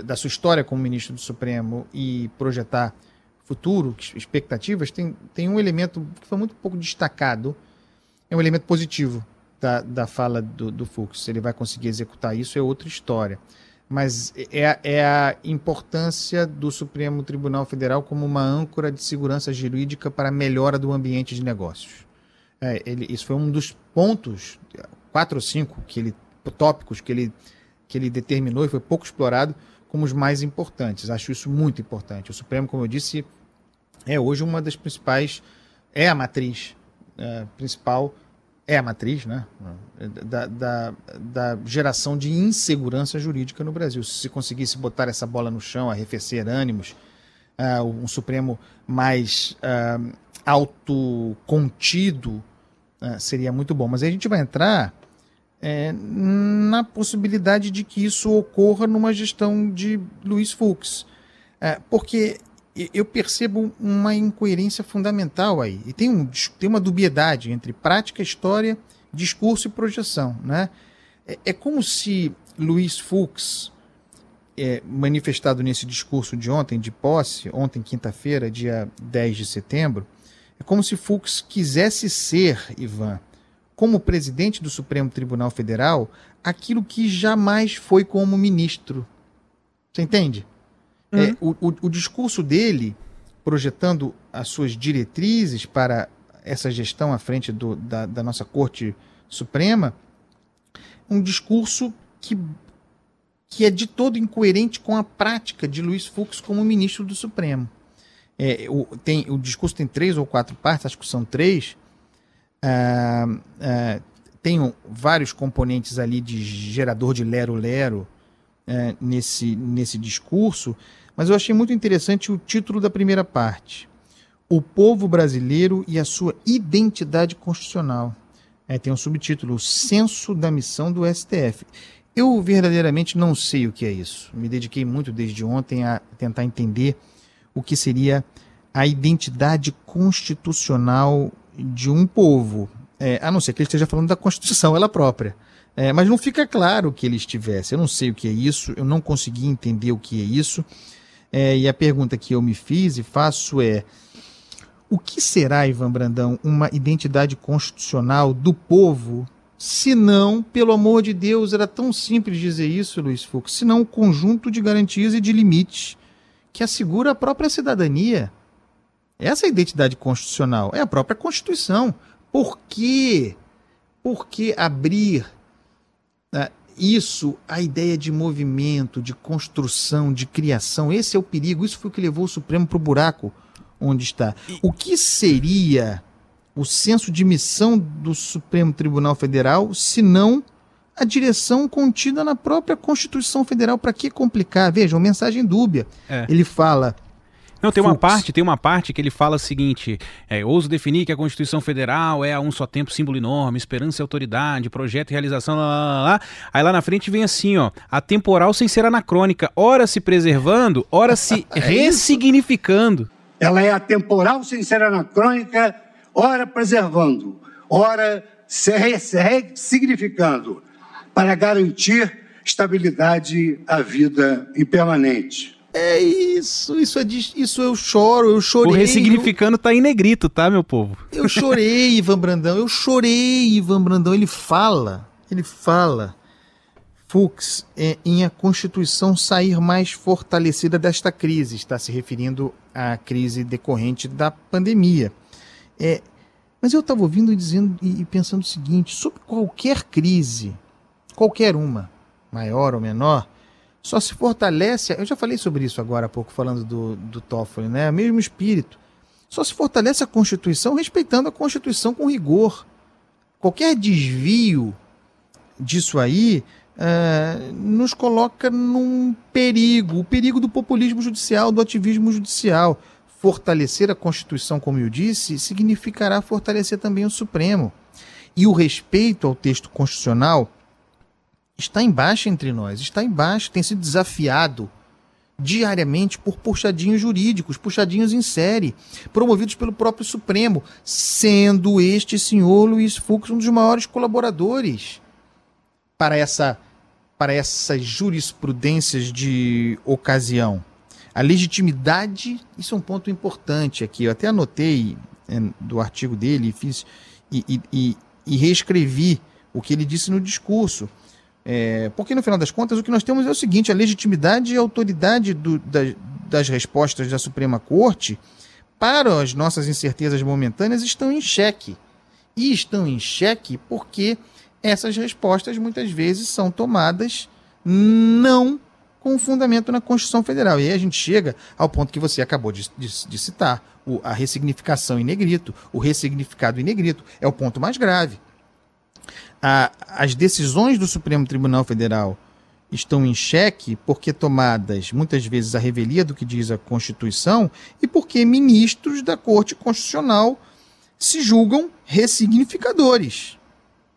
da sua história como ministro do Supremo e projetar futuro, expectativas, tem, tem um elemento que foi muito pouco destacado, é um elemento positivo da, da fala do, do Fux. Se ele vai conseguir executar isso é outra história. Mas é, é a importância do Supremo Tribunal Federal como uma âncora de segurança jurídica para a melhora do ambiente de negócios. É, ele, isso foi um dos pontos, quatro ou cinco que ele, tópicos que ele, que ele determinou e foi pouco explorado como os mais importantes. Acho isso muito importante. O Supremo, como eu disse, é hoje uma das principais, é a matriz é, principal, é a matriz né, da, da, da, geração de insegurança jurídica no Brasil. Se se conseguisse botar essa bola no chão, arrefecer ânimos, uh, um Supremo mais uh, autocontido seria muito bom. Mas aí a gente vai entrar é, na possibilidade de que isso ocorra numa gestão de Luiz Fux. É, porque eu percebo uma incoerência fundamental aí. E tem, um, tem uma dubiedade entre prática, história, discurso e projeção. Né? É, é como se Luiz Fux, é, manifestado nesse discurso de ontem, de posse, ontem, quinta-feira, dia 10 de setembro, é como se Fux quisesse ser, Ivan, como presidente do Supremo Tribunal Federal, aquilo que jamais foi como ministro. Você entende? Uhum. É, o, o, o discurso dele, projetando as suas diretrizes para essa gestão à frente do, da, da nossa Corte Suprema, um discurso que, que é de todo incoerente com a prática de Luiz Fux como ministro do Supremo. É, o, tem, o discurso tem três ou quatro partes, acho que são três. Ah, ah, tem vários componentes ali de gerador de lero-lero é, nesse, nesse discurso, mas eu achei muito interessante o título da primeira parte. O povo brasileiro e a sua identidade constitucional. É, tem um subtítulo, o Censo da Missão do STF. Eu verdadeiramente não sei o que é isso. Me dediquei muito desde ontem a tentar entender o que seria a identidade constitucional de um povo, é, a não ser que ele esteja falando da Constituição ela própria. É, mas não fica claro que ele estivesse. Eu não sei o que é isso, eu não consegui entender o que é isso. É, e a pergunta que eu me fiz e faço é: o que será, Ivan Brandão, uma identidade constitucional do povo, se não, pelo amor de Deus, era tão simples dizer isso, Luiz Fux, se não um conjunto de garantias e de limites que assegura a própria cidadania? Essa é a identidade constitucional, é a própria Constituição. Por quê? Por que abrir uh, isso, a ideia de movimento, de construção, de criação? Esse é o perigo. Isso foi o que levou o Supremo para o buraco onde está. O que seria o senso de missão do Supremo Tribunal Federal se não a direção contida na própria Constituição Federal? Para que complicar? Veja, uma mensagem dúbia. É. Ele fala não, tem uma parte, tem uma parte que ele fala o seguinte: é, ouso definir que a Constituição Federal é a um só tempo símbolo enorme, esperança e autoridade, projeto e realização, lá, lá, lá. Aí lá na frente vem assim, ó, a temporal sem ser anacrônica, ora se preservando, ora se é ressignificando. Ela é atemporal sem ser anacrônica, ora preservando, ora se ressignificando, para garantir estabilidade à vida impermanente. É isso, isso é de, isso eu choro, eu chorei. O ressignificando eu... tá em negrito, tá, meu povo? Eu chorei, Ivan Brandão, eu chorei, Ivan Brandão. Ele fala, ele fala, Fux, é, em a Constituição sair mais fortalecida desta crise, está se referindo à crise decorrente da pandemia. É, mas eu estava ouvindo e dizendo e pensando o seguinte: sobre qualquer crise, qualquer uma, maior ou menor, só se fortalece. Eu já falei sobre isso agora há pouco, falando do, do Toffoli, né? Mesmo espírito. Só se fortalece a Constituição respeitando a Constituição com rigor. Qualquer desvio disso aí uh, nos coloca num perigo o perigo do populismo judicial, do ativismo judicial. Fortalecer a Constituição, como eu disse, significará fortalecer também o Supremo. E o respeito ao texto constitucional está embaixo entre nós, está embaixo, tem sido desafiado diariamente por puxadinhos jurídicos, puxadinhos em série, promovidos pelo próprio Supremo, sendo este senhor Luiz Fux um dos maiores colaboradores para essa para essas jurisprudências de ocasião. A legitimidade, isso é um ponto importante aqui. Eu até anotei é, do artigo dele fiz, e, e, e, e reescrevi o que ele disse no discurso. É, porque no final das contas o que nós temos é o seguinte: a legitimidade e a autoridade do, da, das respostas da Suprema Corte para as nossas incertezas momentâneas estão em xeque. E estão em xeque porque essas respostas muitas vezes são tomadas não com fundamento na Constituição Federal. E aí a gente chega ao ponto que você acabou de, de, de citar: o, a ressignificação em negrito, o ressignificado em negrito. É o ponto mais grave a, as decisões do Supremo Tribunal Federal estão em xeque porque tomadas muitas vezes a revelia do que diz a Constituição e porque ministros da Corte Constitucional se julgam ressignificadores.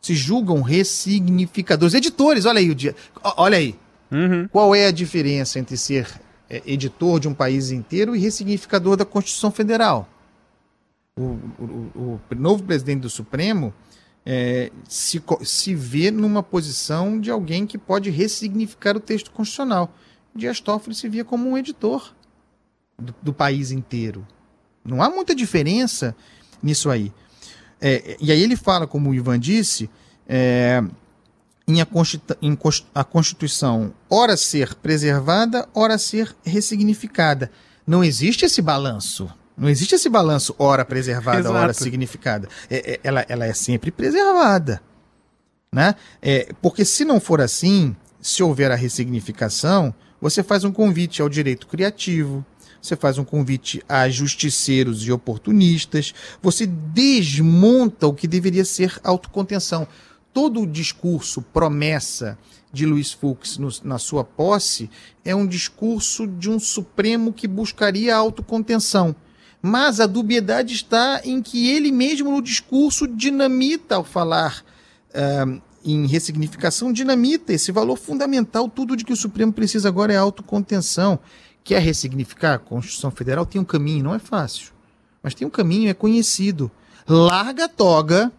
Se julgam ressignificadores. Editores, olha aí o dia. Olha aí. Uhum. Qual é a diferença entre ser é, editor de um país inteiro e ressignificador da Constituição Federal? O, o, o novo presidente do Supremo é, se, se vê numa posição de alguém que pode ressignificar o texto constitucional. Dias Toffoli se via como um editor do, do país inteiro. Não há muita diferença nisso aí. É, e aí ele fala, como o Ivan disse, é, em, a, em a Constituição ora ser preservada, ora ser ressignificada. Não existe esse balanço. Não existe esse balanço hora preservada, Exato. hora significada. É, é, ela, ela é sempre preservada. Né? É, porque se não for assim, se houver a ressignificação, você faz um convite ao direito criativo, você faz um convite a justiceiros e oportunistas, você desmonta o que deveria ser autocontenção. Todo o discurso, promessa de Luiz Fux no, na sua posse é um discurso de um Supremo que buscaria autocontenção. Mas a dubiedade está em que ele mesmo no discurso dinamita ao falar uh, em ressignificação, dinamita esse valor fundamental, tudo de que o Supremo precisa agora é autocontenção quer ressignificar a Constituição Federal, tem um caminho, não é fácil, mas tem um caminho, é conhecido. Larga a toga,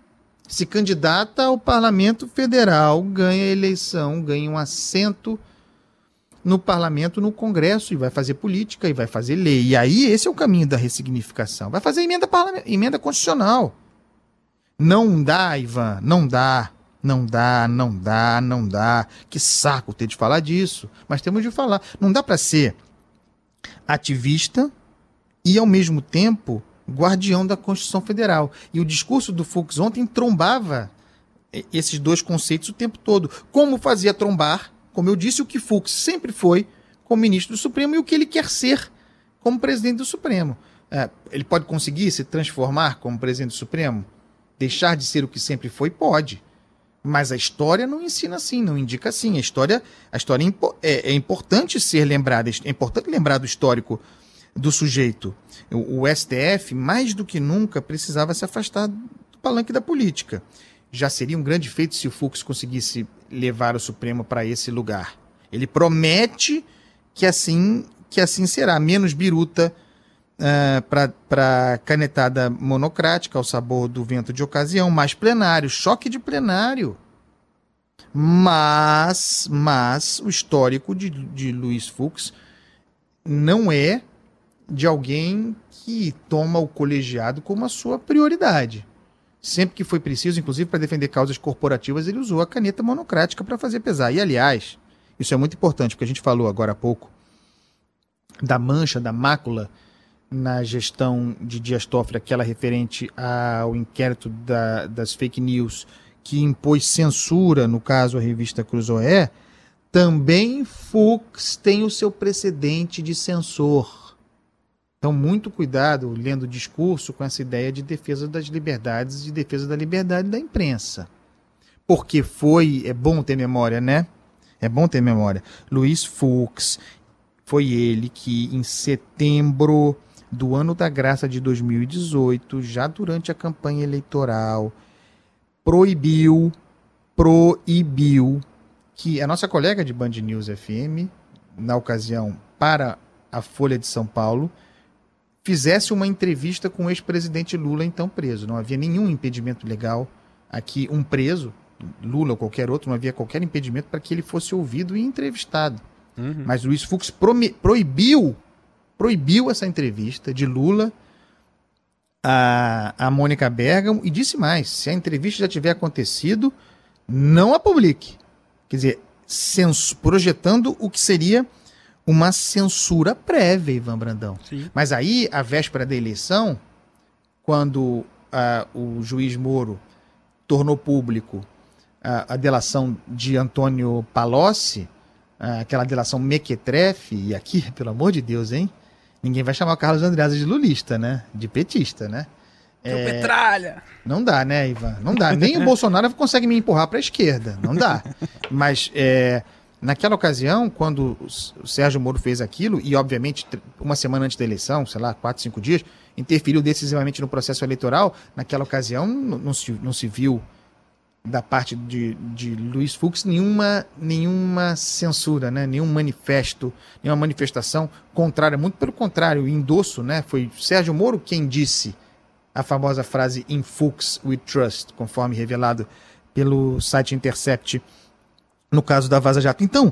se candidata ao Parlamento Federal, ganha eleição, ganha um assento no parlamento, no Congresso, e vai fazer política, e vai fazer lei. E aí, esse é o caminho da ressignificação. Vai fazer emenda, emenda constitucional. Não dá, Ivan, não dá. Não dá, não dá, não dá. Que saco ter de falar disso. Mas temos de falar. Não dá para ser ativista e, ao mesmo tempo, guardião da Constituição Federal. E o discurso do Fux ontem trombava esses dois conceitos o tempo todo. Como fazia trombar, como eu disse, o que Fux sempre foi como ministro do Supremo e o que ele quer ser como presidente do Supremo. É, ele pode conseguir se transformar como presidente do Supremo? Deixar de ser o que sempre foi? Pode. Mas a história não ensina assim, não indica assim. A história, a história é, é, é importante ser lembrada, é importante lembrar do histórico do sujeito. O, o, STF, mais do que nunca, precisava se afastar do palanque da política. Já seria um grande feito se o Fux conseguisse levar o Supremo para esse lugar. Ele promete que assim, que assim será, menos biruta, uh, é, para canetada monocrática, ao sabor do vento de ocasião, mais plenário, choque de plenário. Mas, mas o histórico de, de Luiz Fux não é de alguém que toma o colegiado como a sua prioridade. Sempre que foi preciso, inclusive para defender causas corporativas, ele usou a caneta monocrática para fazer pesar. E, aliás, isso é muito importante, porque a gente falou agora há pouco da mancha, da mácula na gestão de Dias Toffoli, aquela referente ao inquérito da, das fake news que impôs censura, no caso a revista Cruzoé, também Fux tem o seu precedente de censor. Então, muito cuidado lendo o discurso com essa ideia de defesa das liberdades e defesa da liberdade da imprensa. Porque foi, é bom ter memória, né? É bom ter memória. Luiz Fux foi ele que, em setembro do ano da graça de 2018, já durante a campanha eleitoral, proibiu, proibiu que a nossa colega de Band News FM, na ocasião, para a Folha de São Paulo, fizesse uma entrevista com o ex-presidente Lula, então preso. Não havia nenhum impedimento legal aqui, um preso, Lula ou qualquer outro, não havia qualquer impedimento para que ele fosse ouvido e entrevistado. Uhum. Mas Luiz Fux proibiu proibiu essa entrevista de Lula a, a Mônica Bergamo e disse mais: se a entrevista já tiver acontecido, não a publique. Quer dizer, projetando o que seria uma censura prévia, Ivan Brandão. Sim. Mas aí, a véspera da eleição, quando o juiz Moro tornou público a, a delação de Antônio Palocci, aquela delação mequetrefe, e aqui, pelo amor de Deus, hein? Ninguém vai chamar o Carlos Andreasa de lulista, né? De petista, né? É... Petralha! Não dá, né, Ivan? Não dá. Nem o Bolsonaro consegue me empurrar para a esquerda. Não dá. Mas é, naquela ocasião, quando o Sérgio Moro fez aquilo, e obviamente uma semana antes da eleição, sei lá, quatro, cinco dias, interferiu decisivamente no processo eleitoral, naquela ocasião não, se, não se viu da parte de, de Luiz Fux nenhuma, nenhuma censura, né? nenhum manifesto, nenhuma manifestação contrária. Muito pelo contrário, o endosso né? foi Sérgio Moro quem disse a famosa frase In Fuchs We Trust, conforme revelado pelo site Intercept no caso da Vaza Jato. Então,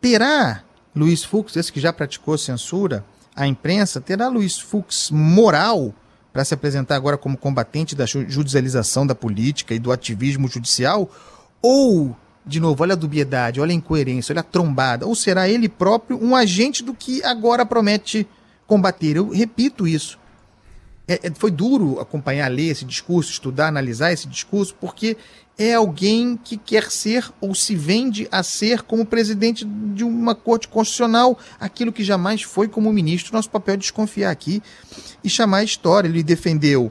terá Luiz Fux, esse que já praticou censura à imprensa, terá Luiz Fux moral para se apresentar agora como combatente da judicialização da política e do ativismo judicial? Ou, de novo, olha a dubiedade, olha a incoerência, olha a trombada, ou será ele próprio um agente do que agora promete combater? Eu repito isso. É, é, foi duro acompanhar, ler esse discurso, estudar, analisar esse discurso, porque é alguém que quer ser ou se vende a ser como presidente de uma corte constitucional, aquilo que jamais foi como ministro. Nosso papel é desconfiar aqui e chamar a história. Ele defendeu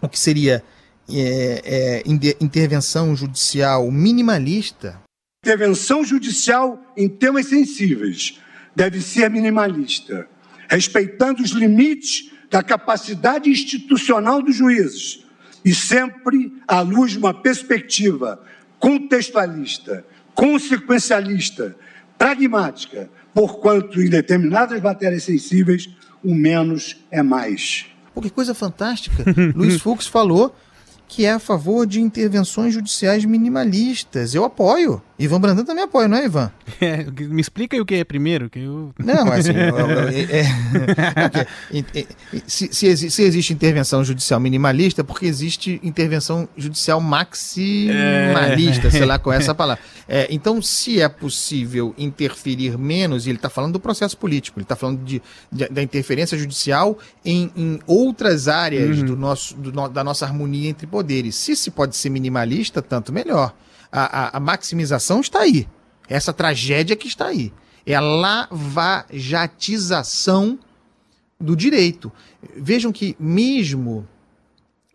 o que seria é, é, intervenção judicial minimalista. Intervenção judicial em temas sensíveis deve ser minimalista, respeitando os limites da capacidade institucional dos juízes e sempre à luz de uma perspectiva contextualista, consequencialista, pragmática, porquanto em determinadas matérias sensíveis o menos é mais. Pô, que coisa fantástica. Luiz Fux falou que é a favor de intervenções judiciais minimalistas. Eu apoio. Ivan Brandão também apoia, não é, Ivan? É, me explica aí o que é primeiro. Que eu... Não, assim, é, é, se, se, se, existe intervenção judicial minimalista, porque existe intervenção judicial maximalista, é. sei lá qual é essa palavra. É, então, se é possível interferir menos, e ele está falando do processo político, ele está falando de, de, da interferência judicial em, em outras áreas uhum. do nosso, do, da nossa harmonia entre poderes. Se se pode ser minimalista, tanto melhor a, a, a maximização está aí. Essa tragédia que está aí. É a lavajatização do direito. Vejam que mesmo.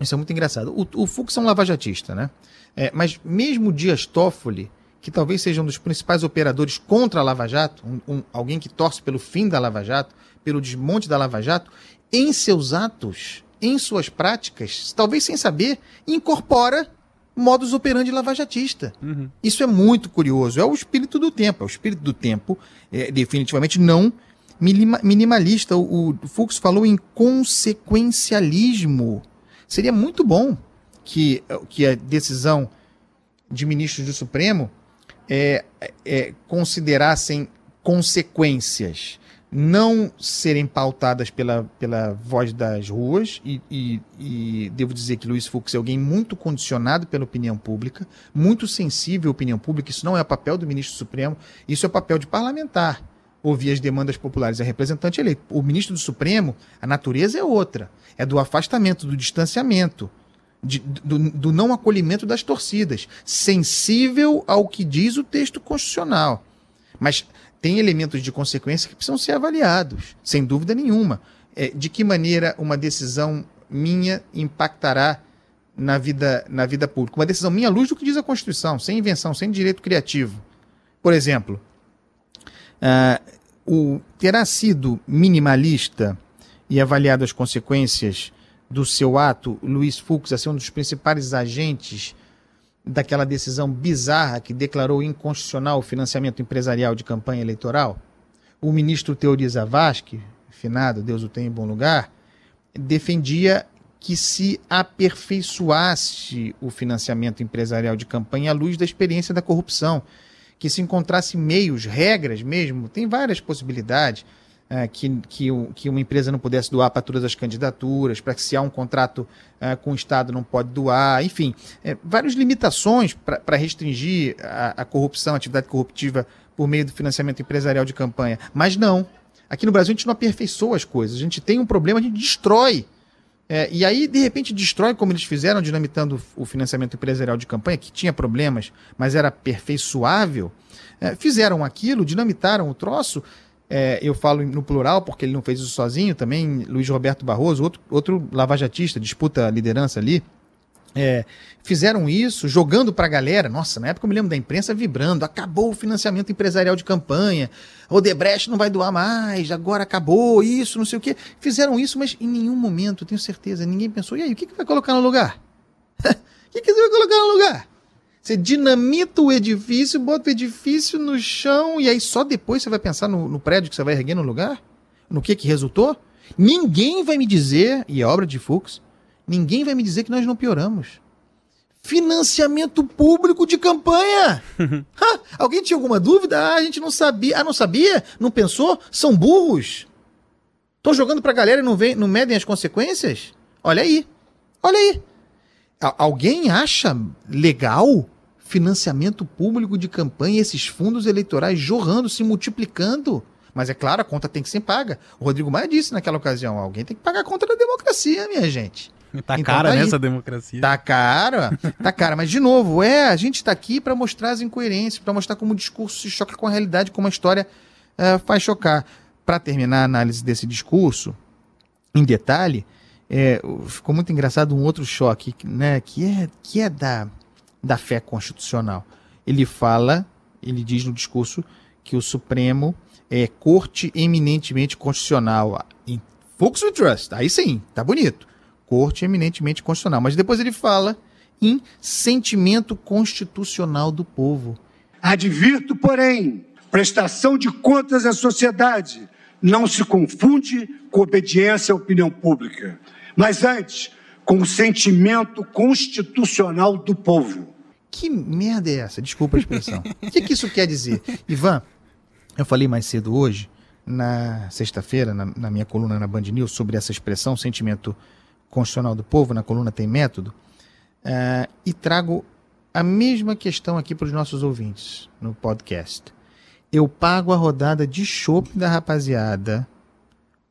Isso é muito engraçado. O, o Fux é um lavajatista, né? É, mas mesmo Dias Toffoli, que talvez seja um dos principais operadores contra a Lava Jato, um, um, alguém que torce pelo fim da Lava Jato, pelo desmonte da Lava Jato, em seus atos, em suas práticas, talvez sem saber, incorpora modus operandi lavajatista. Uhum. Isso é muito curioso. É o espírito do tempo. É o espírito do tempo, é, definitivamente não minimalista. O, o Fux falou em consequencialismo. Seria muito bom que, que a decisão de ministros do Supremo é, é, considerassem consequências não serem pautadas pela, pela voz das ruas, e, e, e, devo dizer que Luiz Fux é alguém muito condicionado pela opinião pública, muito sensível à opinião pública, isso não é o papel do ministro Supremo, isso é o papel de parlamentar, ouvir as demandas populares, é representante eleito. O ministro do Supremo, a natureza é outra, é do afastamento, do distanciamento, de, do, do não acolhimento das torcidas, sensível ao que diz o texto constitucional. Mas tem elementos de consequência que precisam ser avaliados, sem dúvida nenhuma. É, de que maneira uma decisão minha impactará na vida, na vida pública? Uma decisão minha à luz do que diz a Constituição, sem invenção, sem direito criativo. Por exemplo, uh, o, terá sido minimalista e avaliado as consequências do seu ato Luiz Fux a ser um dos principais agentes daquela decisão bizarra que declarou inconstitucional o financiamento empresarial de campanha eleitoral? O ministro Teori Zavascki, finado, Deus o tenha em bom lugar, defendia que se aperfeiçoasse o financiamento empresarial de campanha à luz da experiência da corrupção, que se encontrasse meios, regras mesmo, tem várias possibilidades é, que, que, que, uma empresa não pudesse doar para todas as candidaturas, para que se há um contrato é, com o Estado não pode doar, enfim, é, várias limitações para restringir a, a, corrupção, a atividade corruptiva por meio do financiamento empresarial de campanha. Mas não. Aqui no Brasil a gente não aperfeiçoa as coisas, a gente tem um problema, a gente destrói. É, e aí, de repente, destrói como eles fizeram, dinamitando o financiamento empresarial de campanha, que tinha problemas, mas era aperfeiçoável. É, fizeram aquilo, dinamitaram o troço, é, eu falo no plural porque ele não fez isso sozinho também. Luiz Roberto Barroso, outro, outro lavajatista, disputa a liderança ali. É, fizeram isso jogando para a galera. Nossa, na época eu me lembro da imprensa vibrando: acabou o financiamento empresarial de campanha, o Debrecht não vai doar mais, agora acabou isso, não sei o quê. Fizeram isso, mas em nenhum momento, tenho certeza, ninguém pensou: e aí, o que, que vai colocar no lugar? O que, que você vai colocar no lugar? Você dinamita o edifício, bota o edifício no chão e aí só depois você vai pensar no, no prédio que você vai erguer no lugar? No que que resultou? Ninguém vai me dizer, e é obra de Fux, Ninguém vai me dizer que nós não pioramos. Financiamento público de campanha! Ha, alguém tinha alguma dúvida? Ah, a gente não sabia. Ah, não sabia? Não pensou? São burros. Estão jogando pra galera e não, vem, não medem as consequências? Olha aí. Olha aí. A- alguém acha legal financiamento público de campanha, esses fundos eleitorais jorrando, se multiplicando? Mas é claro, a conta tem que ser paga. O Rodrigo Maia disse naquela ocasião: alguém tem que pagar a conta da democracia, minha gente. Tá Então cara tá nessa democracia. Tá cara, tá cara. Mas, de novo, é, a gente tá aqui para mostrar as incoerências, para mostrar como o discurso se choca com a realidade, como a história eh, faz chocar. Para terminar a análise desse discurso, em detalhe, é, ficou muito engraçado um outro choque, né, que é, que é da, da fé constitucional. Ele fala, ele diz no discurso que o Supremo é corte eminentemente constitucional. Em Folks we Trust, aí sim, tá bonito. Corte eminentemente constitucional. Mas depois ele fala em sentimento constitucional do povo. Advirto, porém, prestação de contas à sociedade não se confunde com obediência à opinião pública, mas antes com o sentimento constitucional do povo. Que merda é essa? Desculpa a expressão. O que, que isso quer dizer? Ivan, eu falei mais cedo hoje, na sexta-feira, na, na minha coluna na Band News, sobre essa expressão, sentimento constitucional do povo, na coluna Tem Método, eh, e trago a mesma questão aqui para os nossos ouvintes no podcast. Eu pago a rodada de chopp da rapaziada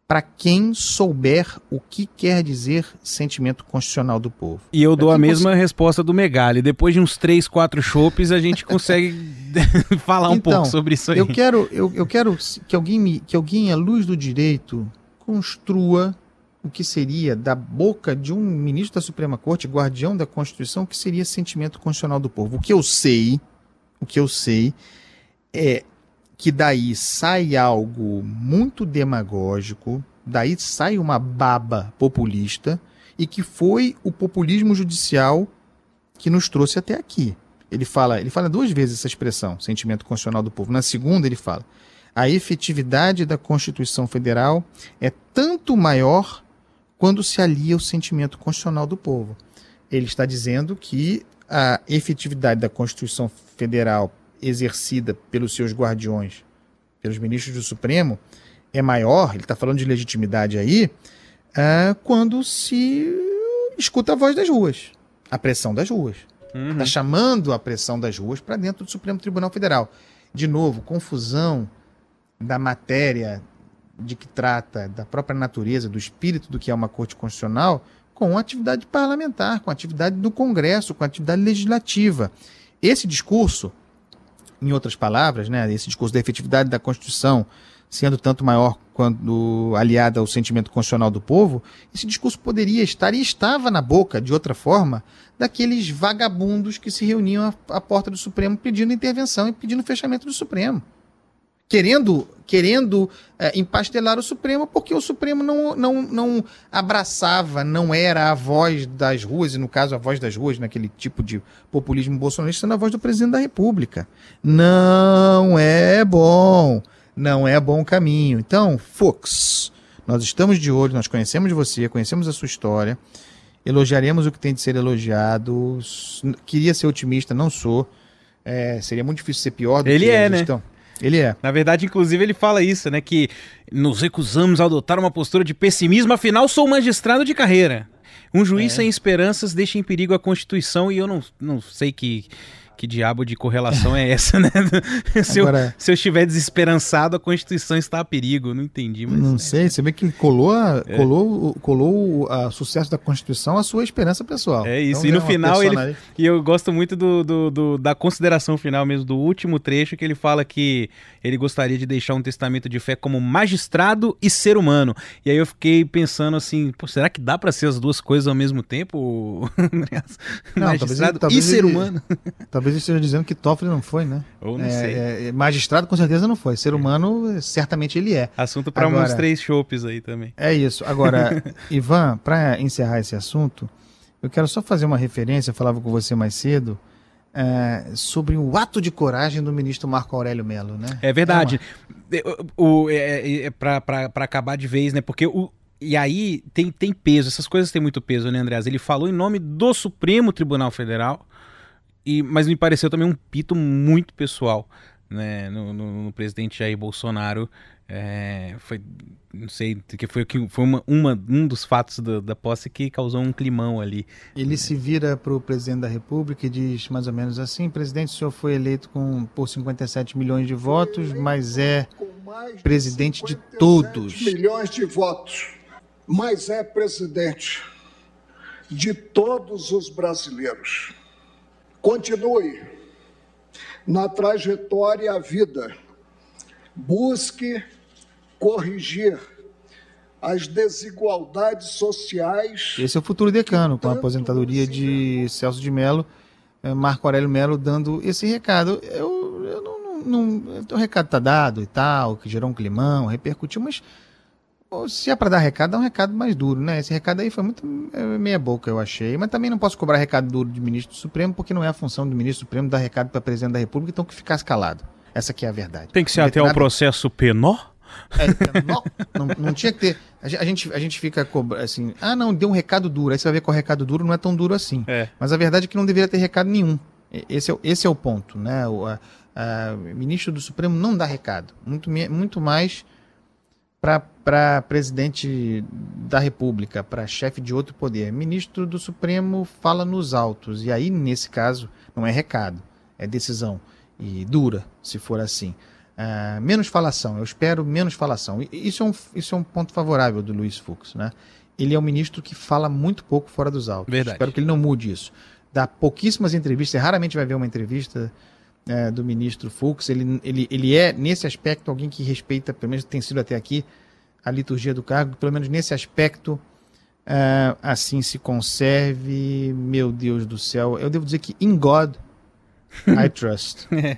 para quem souber o que quer dizer sentimento constitucional do povo. E eu dou Pra a quem mesma resposta do Megali. Depois de uns 3, 4 chopes, a gente consegue falar um pouco sobre isso aí. Então, Eu quero, eu, eu quero que alguém me, que alguém à luz do direito construa o que seria da boca de um ministro da Suprema Corte, guardião da Constituição, o que seria sentimento constitucional do povo. O que eu sei, o que eu sei é que daí sai algo muito demagógico, daí sai uma baba populista e que foi o populismo judicial que nos trouxe até aqui. Ele fala, ele fala duas vezes essa expressão, sentimento constitucional do povo. Na segunda ele fala: a efetividade da Constituição Federal é tanto maior quando se alia o sentimento constitucional do povo. Ele está dizendo que a efetividade da Constituição Federal exercida pelos seus guardiões, pelos ministros do Supremo, é maior, ele está falando de legitimidade aí, ah, quando se escuta a voz das ruas, a pressão das ruas. Está chamando a pressão das ruas para dentro do Supremo Tribunal Federal. De novo, confusão da matéria de que trata, da própria natureza, do espírito do que é uma corte constitucional, com a atividade parlamentar, com a atividade do Congresso, com a atividade legislativa. Esse discurso, em outras palavras, né, esse discurso da efetividade da Constituição sendo tanto maior quando aliada ao sentimento constitucional do povo, esse discurso poderia estar e estava na boca, de outra forma, daqueles vagabundos que se reuniam à, à porta do Supremo pedindo intervenção e pedindo fechamento do Supremo. Querendo, querendo é, empastelar o Supremo, porque o Supremo não, não, não abraçava, não era a voz das ruas, e no caso a voz das ruas, naquele tipo de populismo bolsonarista, sendo a voz do presidente da República. Não é bom não é bom caminho. Então, Fox, nós estamos de olho, nós conhecemos você, conhecemos a sua história, elogiaremos o que tem de ser elogiado. Queria ser otimista, não sou. É, seria muito difícil ser pior do Ele que é, a né? Ele é. Na verdade, inclusive, ele fala isso, né? Que nos recusamos a adotar uma postura de pessimismo, afinal, sou magistrado de carreira. Um juiz É. sem esperanças deixa em perigo a Constituição e eu não, não sei que, que diabo de correlação é essa, né? se, Agora- eu, se eu estiver desesperançado, a Constituição está a perigo. Não entendi, mas. Não sei, você vê que colou, a, colou, o- colou o a sucesso da Constituição à sua esperança pessoal. É isso. Então, e no final ele. E eu gosto muito do, do- do- da consideração final mesmo, do último trecho, que ele fala que ele gostaria de deixar um testamento de fé como magistrado e ser humano. E aí eu fiquei pensando assim, será que dá pra ser as duas coisas ao mesmo tempo? Não, talvez magistrado ele- talvez e ser ele- humano. Talvez esteja dizendo que Toffoli não foi, né? Ou não É, sei. é, é, magistrado com certeza não foi. Ser humano, certamente ele é. Assunto pra Agora- uns três chopes aí também. É isso. Agora, Ivan, para encerrar esse assunto, eu quero só fazer uma referência, eu falava com você mais cedo, é, sobre o ato de coragem do ministro Marco Aurélio Melo, né? É verdade. É, O, é, é, pra acabar de vez, né? Porque o, e aí tem, tem peso, essas coisas têm muito peso, né, Andreas? Ele falou em nome do Supremo Tribunal Federal, e, mas me pareceu também um pito muito pessoal né, no, no, no presidente Jair Bolsonaro. É, foi, não sei, que foi, que foi uma, uma, um dos fatos da, da posse que causou um climão ali. Ele se vira para o presidente da República e diz mais ou menos assim: presidente, o senhor foi eleito com, por 57 milhões de votos, mas é presidente de todos. Milhões de votos, mas é presidente de todos os brasileiros. Continue na trajetória à vida. Busque corrigir as desigualdades sociais. Esse é o futuro decano, com a aposentadoria de Celso de Mello, eh, Marco Aurélio Mello dando esse recado. Eu, eu não, não, não, o recado está dado e tal, que gerou um climão, repercutiu, mas se é para dar recado, dá um recado mais duro, né? Esse recado aí foi muito é, meia boca, eu achei. Mas também não posso cobrar recado duro de ministro do Supremo, porque não é a função do ministro do Supremo dar recado para presidente da República, então que ficasse calado. Essa que é a verdade. Tem que ser até um processo penor? É, não, não, não, tinha que ter. A gente, a gente fica assim, ah, não, deu um recado duro. Aí você vai ver que o recado duro não é tão duro assim. É. Mas a verdade é que não deveria ter recado nenhum. Esse é, esse é o ponto, né? O a, a, ministro do Supremo não dá recado. Muito, muito mais para presidente da República, para chefe de outro poder. Ministro do Supremo fala nos autos. E aí, nesse caso, não é recado, é decisão. E dura, se for assim. Uh, menos falação, eu espero menos falação. Isso é um, isso é um ponto favorável do Luiz Fux. Né? Ele é um ministro que fala muito pouco fora dos autos. Verdade. Espero que ele não mude isso. Dá pouquíssimas entrevistas, raramente vai ver uma entrevista é, do ministro Fux. Ele, ele, ele é, nesse aspecto, alguém que respeita, pelo menos tem sido até aqui, a liturgia do cargo, pelo menos nesse aspecto, é, assim se conserve. Meu Deus do céu, eu devo dizer que in God I trust. É.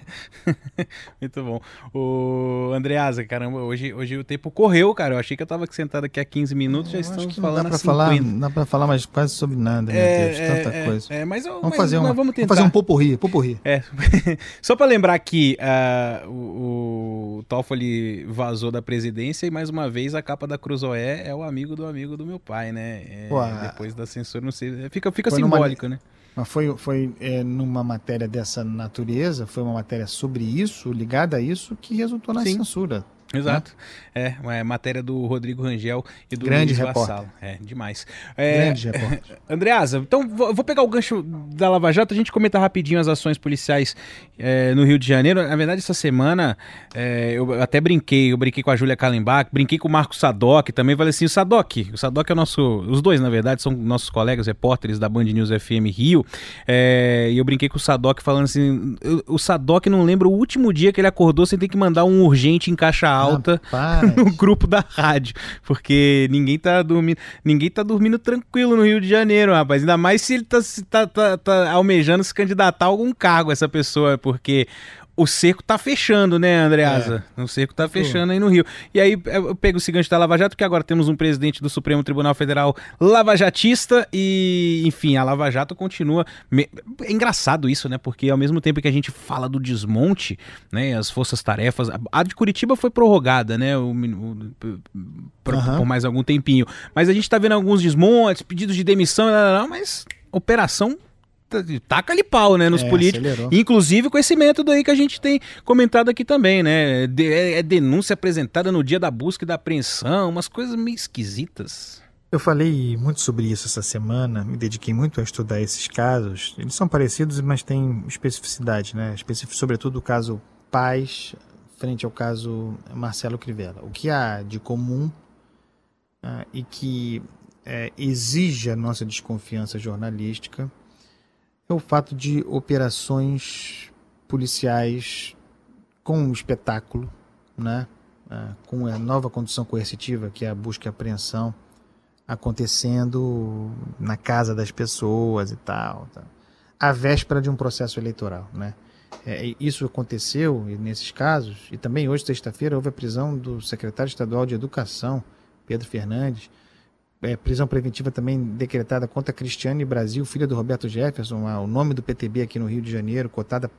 Muito bom. O Andreasa, caramba, hoje, hoje o tempo correu, cara. Eu achei que eu tava sentado aqui há 15 minutos, já estamos falando dá pra falar, Não dá pra falar mais quase sobre nada, meu é, Deus, tanta é, coisa. É, mas, vamos, mas, fazer uma, vamos, tentar. vamos fazer um popurri, popurri. É. Só pra lembrar que uh, o, o Toffoli vazou da presidência e mais uma vez a capa da Cruzoé é o amigo do amigo do meu pai, né? É, Pô, depois da censura, não sei, fica, fica simbólico, numa... né? Mas foi, foi é, numa matéria dessa natureza, foi uma matéria sobre isso, ligada a isso, que resultou na Sim. censura. Exato. Né? É, matéria do Rodrigo Rangel e do Grande Luiz repórter. Vassalo. É, demais. É, Grande repórter. Andreasa, então vou pegar o gancho da Lava Jato, a gente comenta rapidinho as ações policiais é, no Rio de Janeiro. Na verdade, essa semana é, eu até brinquei, eu brinquei com a Júlia Kallenbach, brinquei com o Marco Sadoc também, falei assim, o Sadoc, o Sadoc é o nosso, os dois na verdade, são nossos colegas repórteres da Band News FM Rio, é, e eu brinquei com o Sadoc falando assim, o Sadoc não lembra o último dia que ele acordou sem ter que mandar um urgente em caixa alta Rapaz. no grupo da rádio, porque ninguém tá dormindo, ninguém tá dormindo tranquilo no Rio de Janeiro, rapaz, ainda mais se ele tá, tá, tá, tá almejando se candidatar a algum cargo, essa pessoa, porque o cerco tá fechando, né, Andreasa? É. O cerco tá fechando aí no Rio. E aí eu pego o seguinte da Lava Jato, porque agora temos um presidente do Supremo Tribunal Federal lavajatista e, enfim, a Lava Jato continua. É engraçado isso, né? Porque ao mesmo tempo que a gente fala do desmonte, né, as forças-tarefas, a de Curitiba foi prorrogada, né, o, o, por, uhum. por, mais algum tempinho. Mas a gente tá vendo alguns desmontes, pedidos de demissão, mas operação taca-lhe pau, né, nos é, políticos. Acelerou. Inclusive com esse método aí que a gente tem comentado aqui também, né? De, é, é denúncia apresentada no dia da busca e da apreensão, umas coisas meio esquisitas. Eu falei muito sobre isso essa semana, me dediquei muito a estudar esses casos. Eles são parecidos, mas têm especificidade, né? Específico, sobretudo o caso Paz frente ao caso Marcelo Crivella. O que há de comum uh, e que é, exige a nossa desconfiança jornalística é o fato de operações policiais com um espetáculo, né? É, com a nova condição coercitiva, que é a busca e apreensão, acontecendo na casa das pessoas e tal, tá? à véspera de um processo eleitoral. Né? É, isso aconteceu nesses casos, e também hoje, sexta-feira, houve a prisão do secretário estadual de Educação, Pedro Fernandes, é, prisão preventiva também decretada contra Cristiane Brasil, filha do Roberto Jefferson, o nome do PTB aqui no Rio de Janeiro, cotada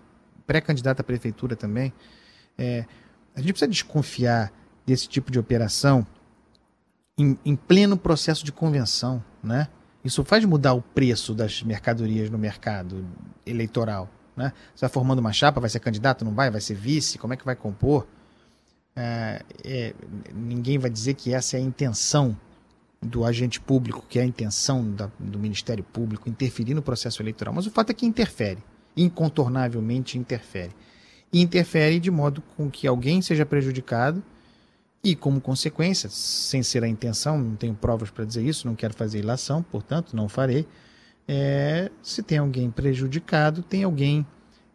pré-candidata à prefeitura também. É, a gente precisa desconfiar desse tipo de operação em, em pleno processo de convenção, né? Isso faz mudar o preço das mercadorias no mercado eleitoral. Né? Você vai formando uma chapa, vai ser candidato, não vai? Vai ser vice? Como é que vai compor? É, é, ninguém vai dizer que essa é a intenção do agente público, que é a intenção da, do Ministério Público interferir no processo eleitoral. Mas o fato é que interfere, incontornavelmente interfere. E interfere de modo com que alguém seja prejudicado e, como consequência, sem ser a intenção, não tenho provas para dizer isso, não quero fazer ilação, portanto, não farei. É, se tem alguém prejudicado, tem alguém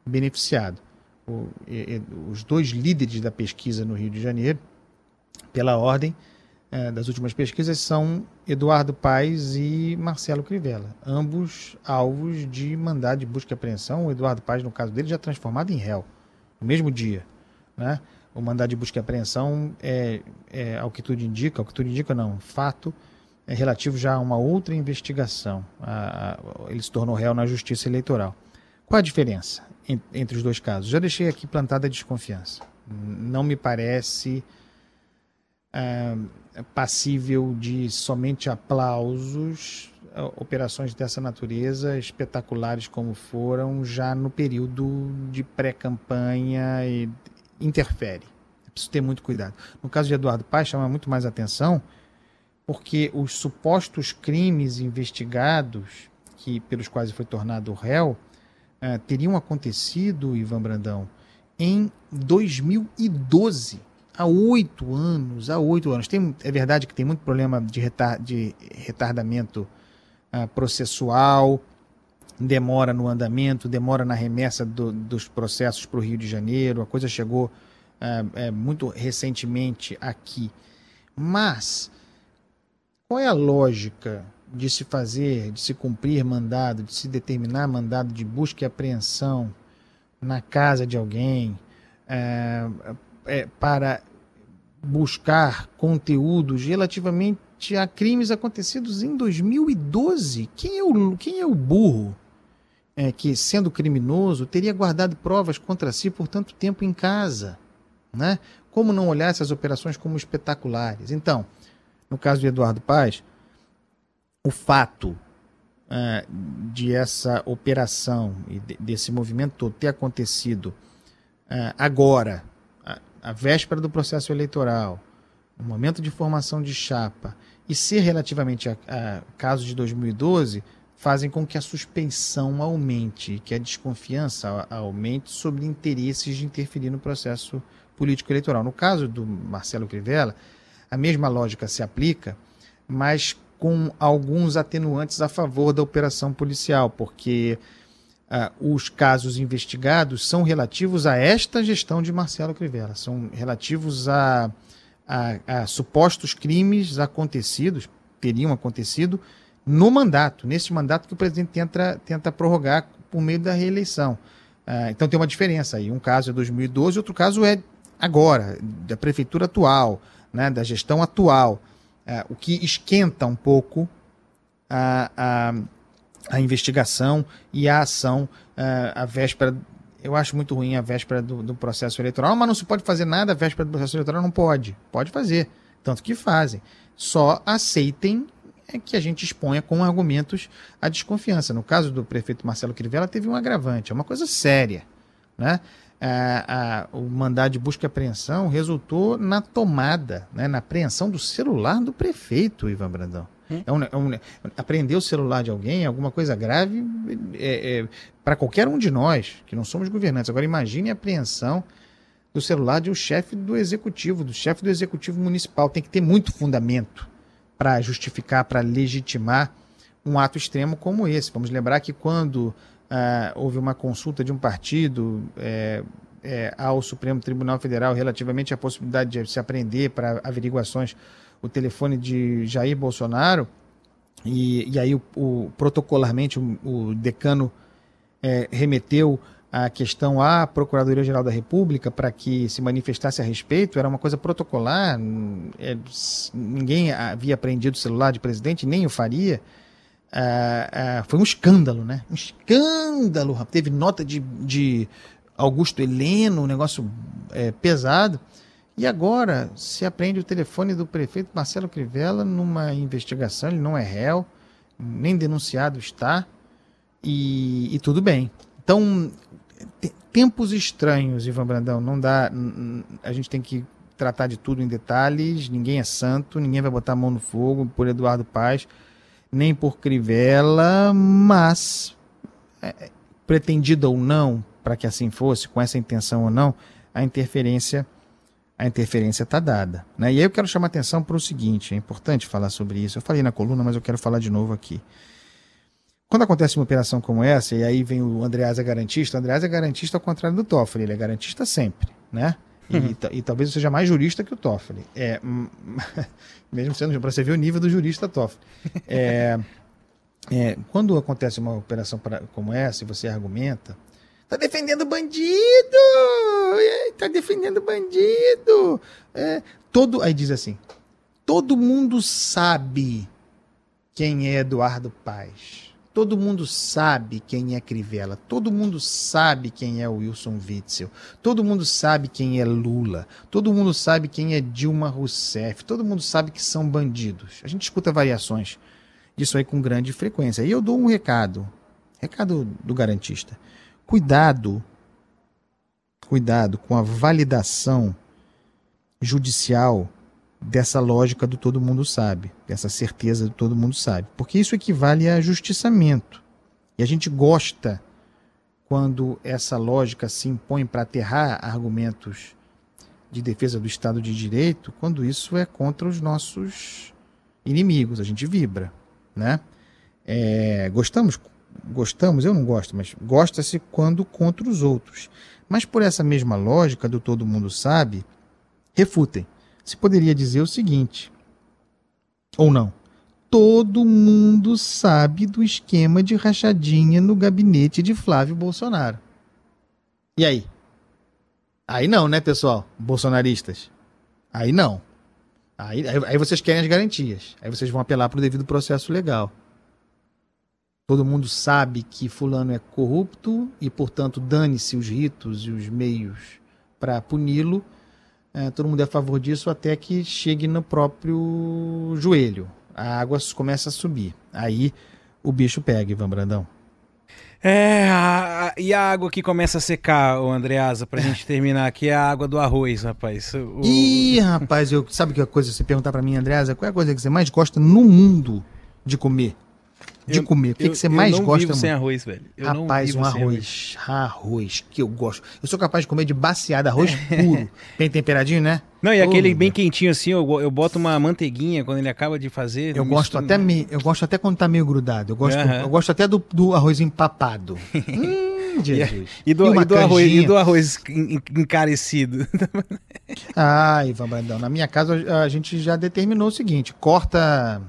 beneficiado. O, e, os dois líderes da pesquisa no Rio de Janeiro, pela ordem é, das últimas pesquisas, são Eduardo Paes e Marcelo Crivella, ambos alvos de mandado de busca e apreensão. O Eduardo Paes, no caso dele, já transformado em réu, no mesmo dia. Né? o mandado de busca e apreensão é, é, ao que tudo indica, ao que tudo indica não, fato é relativo já a uma outra investigação. A, a, ele se tornou réu na justiça eleitoral. Qual a diferença entre os dois casos? Já deixei aqui plantada a desconfiança. Não me parece é, passível de somente aplausos operações dessa natureza, espetaculares como foram, já no período de pré-campanha e interfere. É preciso ter muito cuidado. No caso de Eduardo Paes, chama muito mais atenção porque os supostos crimes investigados que pelos quais foi tornado réu uh, teriam acontecido, Ivan Brandão, em 2012, há oito anos, há oito anos. Tem, é verdade que tem muito problema de, retar, de retardamento uh, processual, demora no andamento, demora na remessa do, dos processos para o Rio de Janeiro. A coisa chegou é, é, muito recentemente aqui. Mas qual é a lógica de se fazer, de se cumprir mandado, de se determinar mandado de busca e apreensão na casa de alguém é, é para buscar conteúdos relativamente a crimes acontecidos em 2012? Quem é o, quem é o burro é, que, sendo criminoso, teria guardado provas contra si por tanto tempo em casa. Né? Como não olhar essas operações como espetaculares? Então, no caso de Eduardo Paz, o fato é, de essa operação e de, desse movimento todo ter acontecido é, agora, a, véspera do processo eleitoral, no momento de formação de chapa, e ser relativamente a, a caso de 2012, fazem com que a suspeição aumente, que a desconfiança aumente sobre interesses de interferir no processo político eleitoral. No caso do Marcelo Crivella, a mesma lógica se aplica, mas com alguns atenuantes a favor da operação policial, porque uh, os casos investigados são relativos a esta gestão de Marcelo Crivella, são relativos a, a, a supostos crimes acontecidos, teriam acontecido, no mandato, nesse mandato que o presidente tenta, tenta prorrogar por meio da reeleição. Uh, então tem uma diferença aí. Um caso é 2012, outro caso é agora, da prefeitura atual, né, da gestão atual. Uh, o que esquenta um pouco a, a, a investigação e a ação uh, a véspera. Eu acho muito ruim a véspera do, do processo eleitoral, mas não se pode fazer nada a véspera do processo eleitoral, não pode. Pode fazer. Tanto que fazem. Só aceitem é que a gente exponha com argumentos a desconfiança. No caso do prefeito Marcelo Crivella, teve um agravante, é uma coisa séria. Né? A, a, o mandado de busca e apreensão resultou na tomada, né, na apreensão do celular do prefeito, Ivan Brandão. Hum? É um, é um, apreender o celular de alguém, alguma coisa grave, é, é, para qualquer um de nós, que não somos governantes. Agora, imagine a apreensão do celular de um chefe do executivo, do chefe do executivo municipal. Tem que ter muito fundamento para justificar, para legitimar um ato extremo como esse. Vamos lembrar que quando uh, houve uma consulta de um partido é, é, ao Supremo Tribunal Federal relativamente à possibilidade de se apreender para averiguações o telefone de Jair Bolsonaro, e, e aí o, o protocolarmente o, o decano é, remeteu a questão à Procuradoria-Geral da República para que se manifestasse a respeito, era uma coisa protocolar, é, ninguém havia apreendido o celular de presidente, nem o faria. Ah, ah, foi um escândalo, né? Um escândalo. Teve nota de, de Augusto Heleno, um negócio é, pesado. E agora se aprende o telefone do prefeito Marcelo Crivella numa investigação, ele não é réu, nem denunciado está, e, e tudo bem. Então, tempos estranhos, Ivan Brandão, não dá. A gente tem que tratar de tudo em detalhes, ninguém é santo, ninguém vai botar a mão no fogo por Eduardo Paz, nem por Crivella, mas é, pretendida ou não, para que assim fosse, com essa intenção ou não, a interferência a interferência está dada. Né? E aí eu quero chamar atenção para o seguinte, é importante falar sobre isso. Eu falei na coluna, mas eu quero falar de novo aqui. Quando acontece uma operação como essa, e aí vem o Andreasa garantista, o Andreasa é garantista ao contrário do Toffoli, ele é garantista sempre, né? E, uhum. e, talvez seja mais jurista que o Toffoli. É, mesmo sendo, para você ver o nível do jurista Toffoli. É, é, quando acontece uma operação pra, como essa e você argumenta, Tá defendendo bandido! Tá defendendo bandido! É, todo, aí diz assim: todo mundo sabe quem é Eduardo Paz. Todo mundo sabe quem é Crivella. Todo mundo sabe quem é Wilson Witzel. Todo mundo sabe quem é Lula. Todo mundo sabe quem é Dilma Rousseff. Todo mundo sabe que são bandidos. A gente escuta variações disso aí com grande frequência. E eu dou um recado. Recado do garantista. Cuidado, cuidado com a validação judicial dessa lógica do todo mundo sabe, dessa certeza do todo mundo sabe, porque isso equivale a justiçamento. E a gente gosta quando essa lógica se impõe para aterrar argumentos de defesa do Estado de Direito, quando isso é contra os nossos inimigos, a gente vibra, né? É, gostamos gostamos, eu não gosto, mas gosta-se quando contra os outros. Mas por essa mesma lógica do todo mundo sabe, refutem. Se poderia dizer o seguinte, ou não. Todo mundo sabe do esquema de rachadinha no gabinete de Flávio Bolsonaro. E aí? Aí não, né, pessoal? Bolsonaristas. Aí não. Aí, aí, vocês querem as garantias. Aí vocês vão apelar para o devido processo legal. Todo mundo sabe que fulano é corrupto e, portanto, dane-se os ritos e os meios para puni-lo. É, todo mundo é a favor disso até que chegue no próprio joelho. A água começa a subir. Aí o bicho pega, Ivan Brandão. É, a, e a água que começa a secar, o Andreasa, pra gente terminar aqui, é a água do arroz, rapaz. O... Ih, rapaz, eu, sabe que a coisa, você perguntar para mim, Andreasa, qual é a coisa que você mais gosta no mundo de comer? De eu, comer. O que, eu, que você mais gosta? Eu não sem arroz, velho. Eu Rapaz, um arroz, arroz, que eu gosto. Eu sou capaz de comer de baciada, arroz puro, bem temperadinho, né? Não, e oh, aquele bem quentinho assim, eu, eu boto uma manteiguinha quando ele acaba de fazer. Eu gosto até me, eu gosto até quando tá meio grudado. Eu gosto, eu gosto até do, do arroz empapado. hum, Jesus. E, do, e, e do arroz, e do arroz encarecido. ah, Ivan Brandão, na minha casa a gente já determinou o seguinte: corta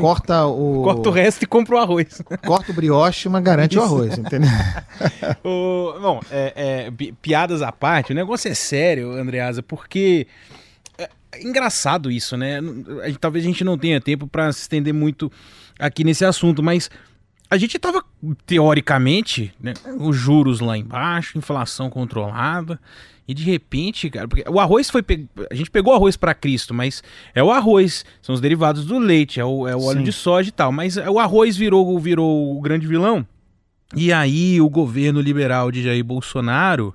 corta o. Corta o resto e compra o arroz. Corta o brioche, mas garante Isso. o arroz, entendeu? o, bom, é, é, piadas à parte, o negócio é sério, Andreasa, porque. É, é engraçado isso, né? Talvez a gente não tenha tempo para se estender muito aqui nesse assunto, mas a gente estava teoricamente, né, os juros lá embaixo, inflação controlada, e de repente, cara, porque o arroz foi. Pe... A gente pegou arroz para Cristo, mas é o arroz, são os derivados do leite, é o, é o óleo de soja e tal. Mas o arroz virou, virou o grande vilão. E aí o governo liberal de Jair Bolsonaro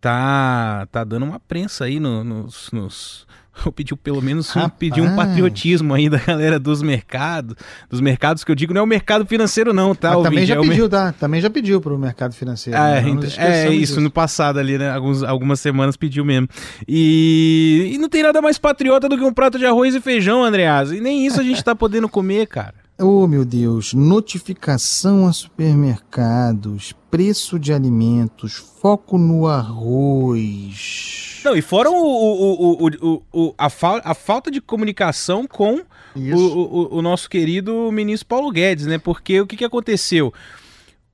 tá, tá dando uma prensa aí no, nos, nos eu pedi pelo menos um, pedi um patriotismo aí da galera dos mercados, dos mercados que eu digo não é o mercado financeiro não, tá? Mas também já é pediu, mer... tá? Também já pediu pro mercado financeiro. É, né? é isso, disso. no passado ali, né? Alguns, algumas semanas pediu mesmo. E, e não tem nada mais patriota do que um prato de arroz e feijão, Andreas. E nem isso a gente tá podendo comer, cara. Oh, meu Deus, notificação a supermercados, preço de alimentos, foco no arroz. Não, e fora o, o, o, o a, fa a, falta de comunicação com o, nosso querido ministro Paulo Guedes, né? Porque o que, que aconteceu?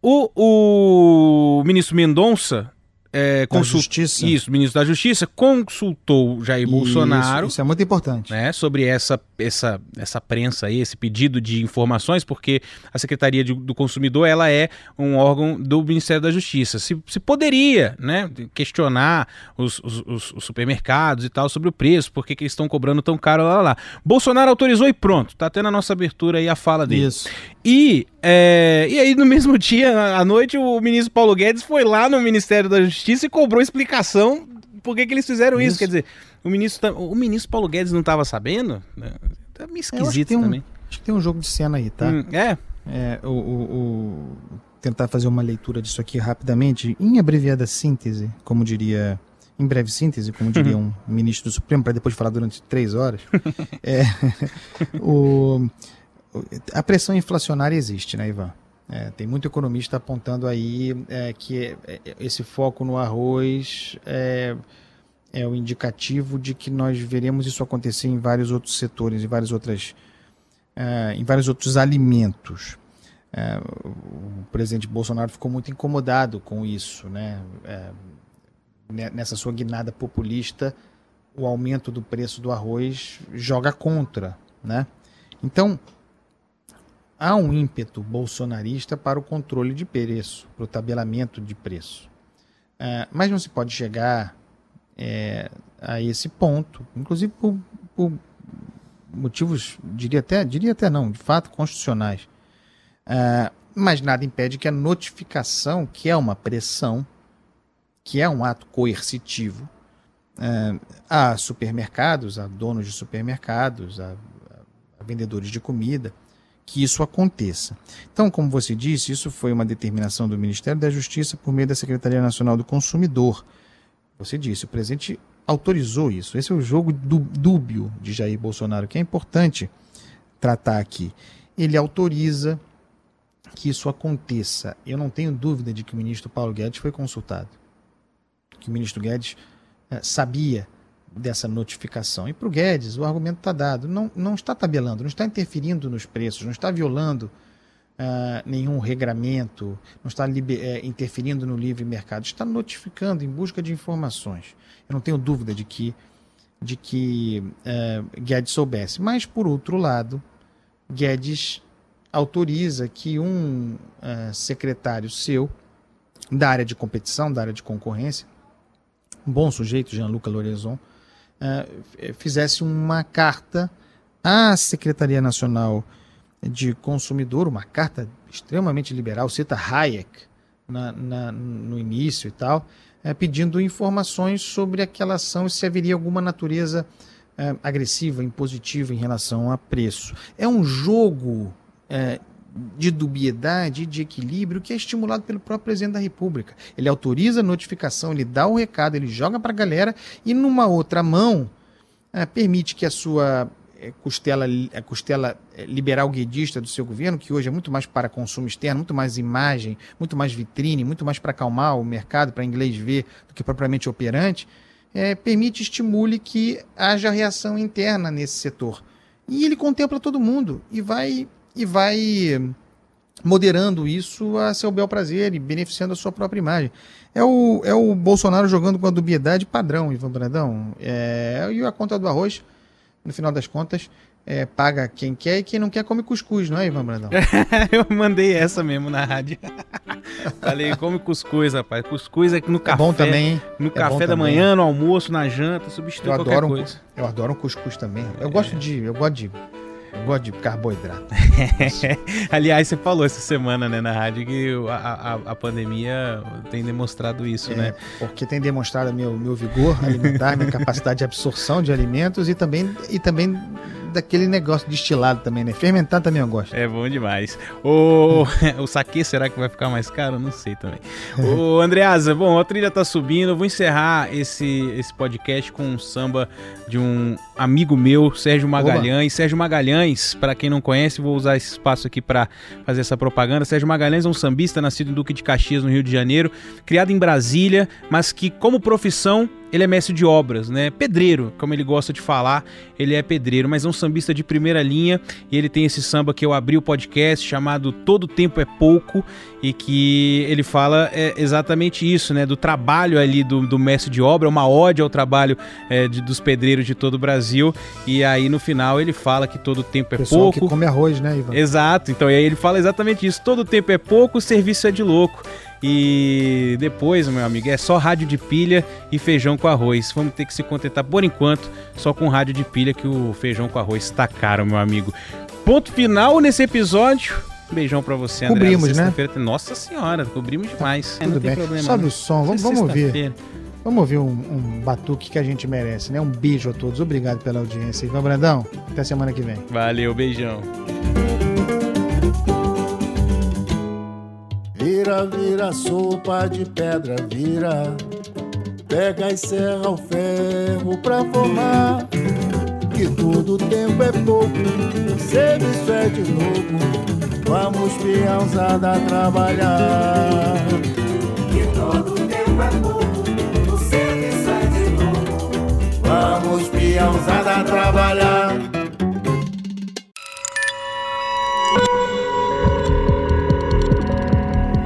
O, ministro Mendonça é, consultou Justiça. isso, ministro da Justiça consultou Jair Bolsonaro, Isso, isso é muito importante. né, sobre essa essa essa prensa aí, esse pedido de informações, porque a Secretaria de- do Consumidor ela é um órgão do Ministério da Justiça. Se, se poderia, né, questionar os, os- os- os supermercados e tal sobre o preço, por que eles estão cobrando tão caro lá, lá, lá. Bolsonaro autorizou e pronto. Tá tendo a nossa abertura aí a fala dele. Isso. E, é, e aí, no mesmo dia, à noite, o ministro Paulo Guedes foi lá no Ministério da Justiça e cobrou explicação por que, que eles fizeram isso. Isso. Quer dizer, o ministro, tá- o ministro Paulo Guedes não estava sabendo? Né? Tá meio que esquisito tem um- também. Acho que tem um jogo de cena aí, tá? Hum, é, É, o, o- o- tentar fazer uma leitura disso aqui rapidamente, em abreviada síntese, como diria. Em breve síntese, como diria um ministro do Supremo, para depois falar durante três horas. é, o- a pressão inflacionária existe, né, Ivan? É, tem muito economista apontando aí é, que é- é- esse foco no arroz é, é o indicativo de que nós veremos isso acontecer em vários outros setores, em várias outras eh, em vários outros alimentos. Eh, o presidente Bolsonaro ficou muito incomodado com isso, né? Ne- nessa sua guinada populista, o aumento do preço do arroz joga contra, né? Então, há um ímpeto bolsonarista para o controle de preço, para o tabelamento de preço. Eh, mas não se pode chegar eh, a esse ponto, inclusive por, por motivos, diria até, diria até não, de fato constitucionais. Ah, mas nada impede que a notificação, que é uma pressão, que é um ato coercitivo, ah, a supermercados, a donos de supermercados, a, a vendedores de comida, que isso aconteça. Então, como você disse, isso foi uma determinação do Ministério da Justiça por meio da Secretaria Nacional do Consumidor. Você disse, o presidente autorizou isso. Esse é o jogo dú- dúbio de Jair Bolsonaro, que é importante tratar aqui. Ele autoriza que isso aconteça. Eu não tenho dúvida de que o ministro Paulo Guedes foi consultado. Que o ministro Guedes eh, sabia dessa notificação. E para o Guedes, o argumento está dado. Não, não está tabelando, não está interferindo nos preços, não está violando ah, nenhum regramento, não está eh, interferindo no livre mercado, está notificando em busca de informações. Eu não tenho dúvida de que, de que eh, Guedes soubesse. Mas, por outro lado, Guedes autoriza que um eh, secretário seu, da área de competição, da área de concorrência, um bom sujeito, Jean-Luc Lorenzon, eh, f- fizesse uma carta à Secretaria Nacional de Consumidor, uma carta extremamente liberal, cita Hayek na- na- no início e tal, eh, pedindo informações sobre aquela ação e se haveria alguma natureza eh, agressiva, impositiva em relação a preço. É um jogo eh, de dubiedade de equilíbrio que é estimulado pelo próprio presidente da República. Ele autoriza a notificação, ele dá o recado, ele joga para a galera e numa outra mão eh, permite que a sua eh, costela, a costela eh, liberal guedista do seu governo, que hoje é muito mais para consumo externo, muito mais imagem, muito mais vitrine, muito mais para acalmar o mercado, para inglês ver, do que propriamente operante, eh, permite, estimule que haja reação interna nesse setor. E ele contempla todo mundo e vai, e vai moderando isso a seu bel prazer e beneficiando a sua própria imagem. É o, é o Bolsonaro jogando com a dubiedade padrão, Ivan Brandão. É, e a conta do arroz, no final das contas, é, paga quem quer e quem não quer come cuscuz, não é, Ivan Brandão? eu mandei essa mesmo na rádio. Falei, come cuscuz, rapaz. Cuscuz é no É café. bom também, hein? No É café da também. manhã, no almoço, na janta, substitui Eu qualquer um, coisa. eu adoro um cuscuz também. Eu gosto de. Eu gosto de. Gosto de carboidrato. Aliás, você falou essa semana, né, na rádio, que a, a, a pandemia tem demonstrado isso, É, né? Porque tem demonstrado meu, meu vigor alimentar, minha capacidade de absorção de alimentos e também, e também daquele negócio destilado também, né? Fermentar também eu gosto. É bom demais. O, o saque será que vai ficar mais caro? Não sei também. O Andreasa, bom, a trilha tá subindo. Eu vou encerrar esse, esse podcast com um samba de um amigo meu, Sérgio Magalhães. Sérgio Magalhães, para quem não conhece, vou usar esse espaço aqui para fazer essa propaganda. Sérgio Magalhães é um sambista nascido em Duque de Caxias, no Rio de Janeiro, criado em Brasília, mas que como profissão ele é mestre de obras, né? Pedreiro, como ele gosta de falar, ele é pedreiro, mas é um sambista de primeira linha e ele tem esse samba que eu abri o podcast chamado Todo Tempo é Pouco e que ele fala é, exatamente isso, né? Do trabalho ali do, do mestre de obra, uma ode ao trabalho é, de, dos pedreiros de todo o Brasil e aí no final ele fala que todo tempo é Pessoal pouco. que come arroz, né, Ivan? Exato, então e aí ele fala exatamente isso, todo tempo é pouco, o serviço é de louco. E depois, meu amigo, é só rádio de pilha e feijão com arroz. Vamos ter que se contentar por enquanto só com rádio de pilha que o feijão com arroz está caro, meu amigo. Ponto final nesse episódio. Beijão pra você, André. Cobrimos, né? Tem- Nossa senhora, cobrimos demais. É, Tudo não tem bem. problema. Sobe não. o som, vamos, é vamos ouvir. Vamos ouvir um, um batuque que a gente merece, né? Um beijo a todos. Obrigado pela audiência. Ivan Brandão, até semana que vem. Valeu, beijão. Vira, vira sopa de pedra, vira. Pega e serra o ferro pra formar. Que todo tempo é pouco, o serviço é de louco. Vamos, peãozada, trabalhar. Que todo tempo é pouco, o serviço é de louco. Vamos, peãozada, trabalhar.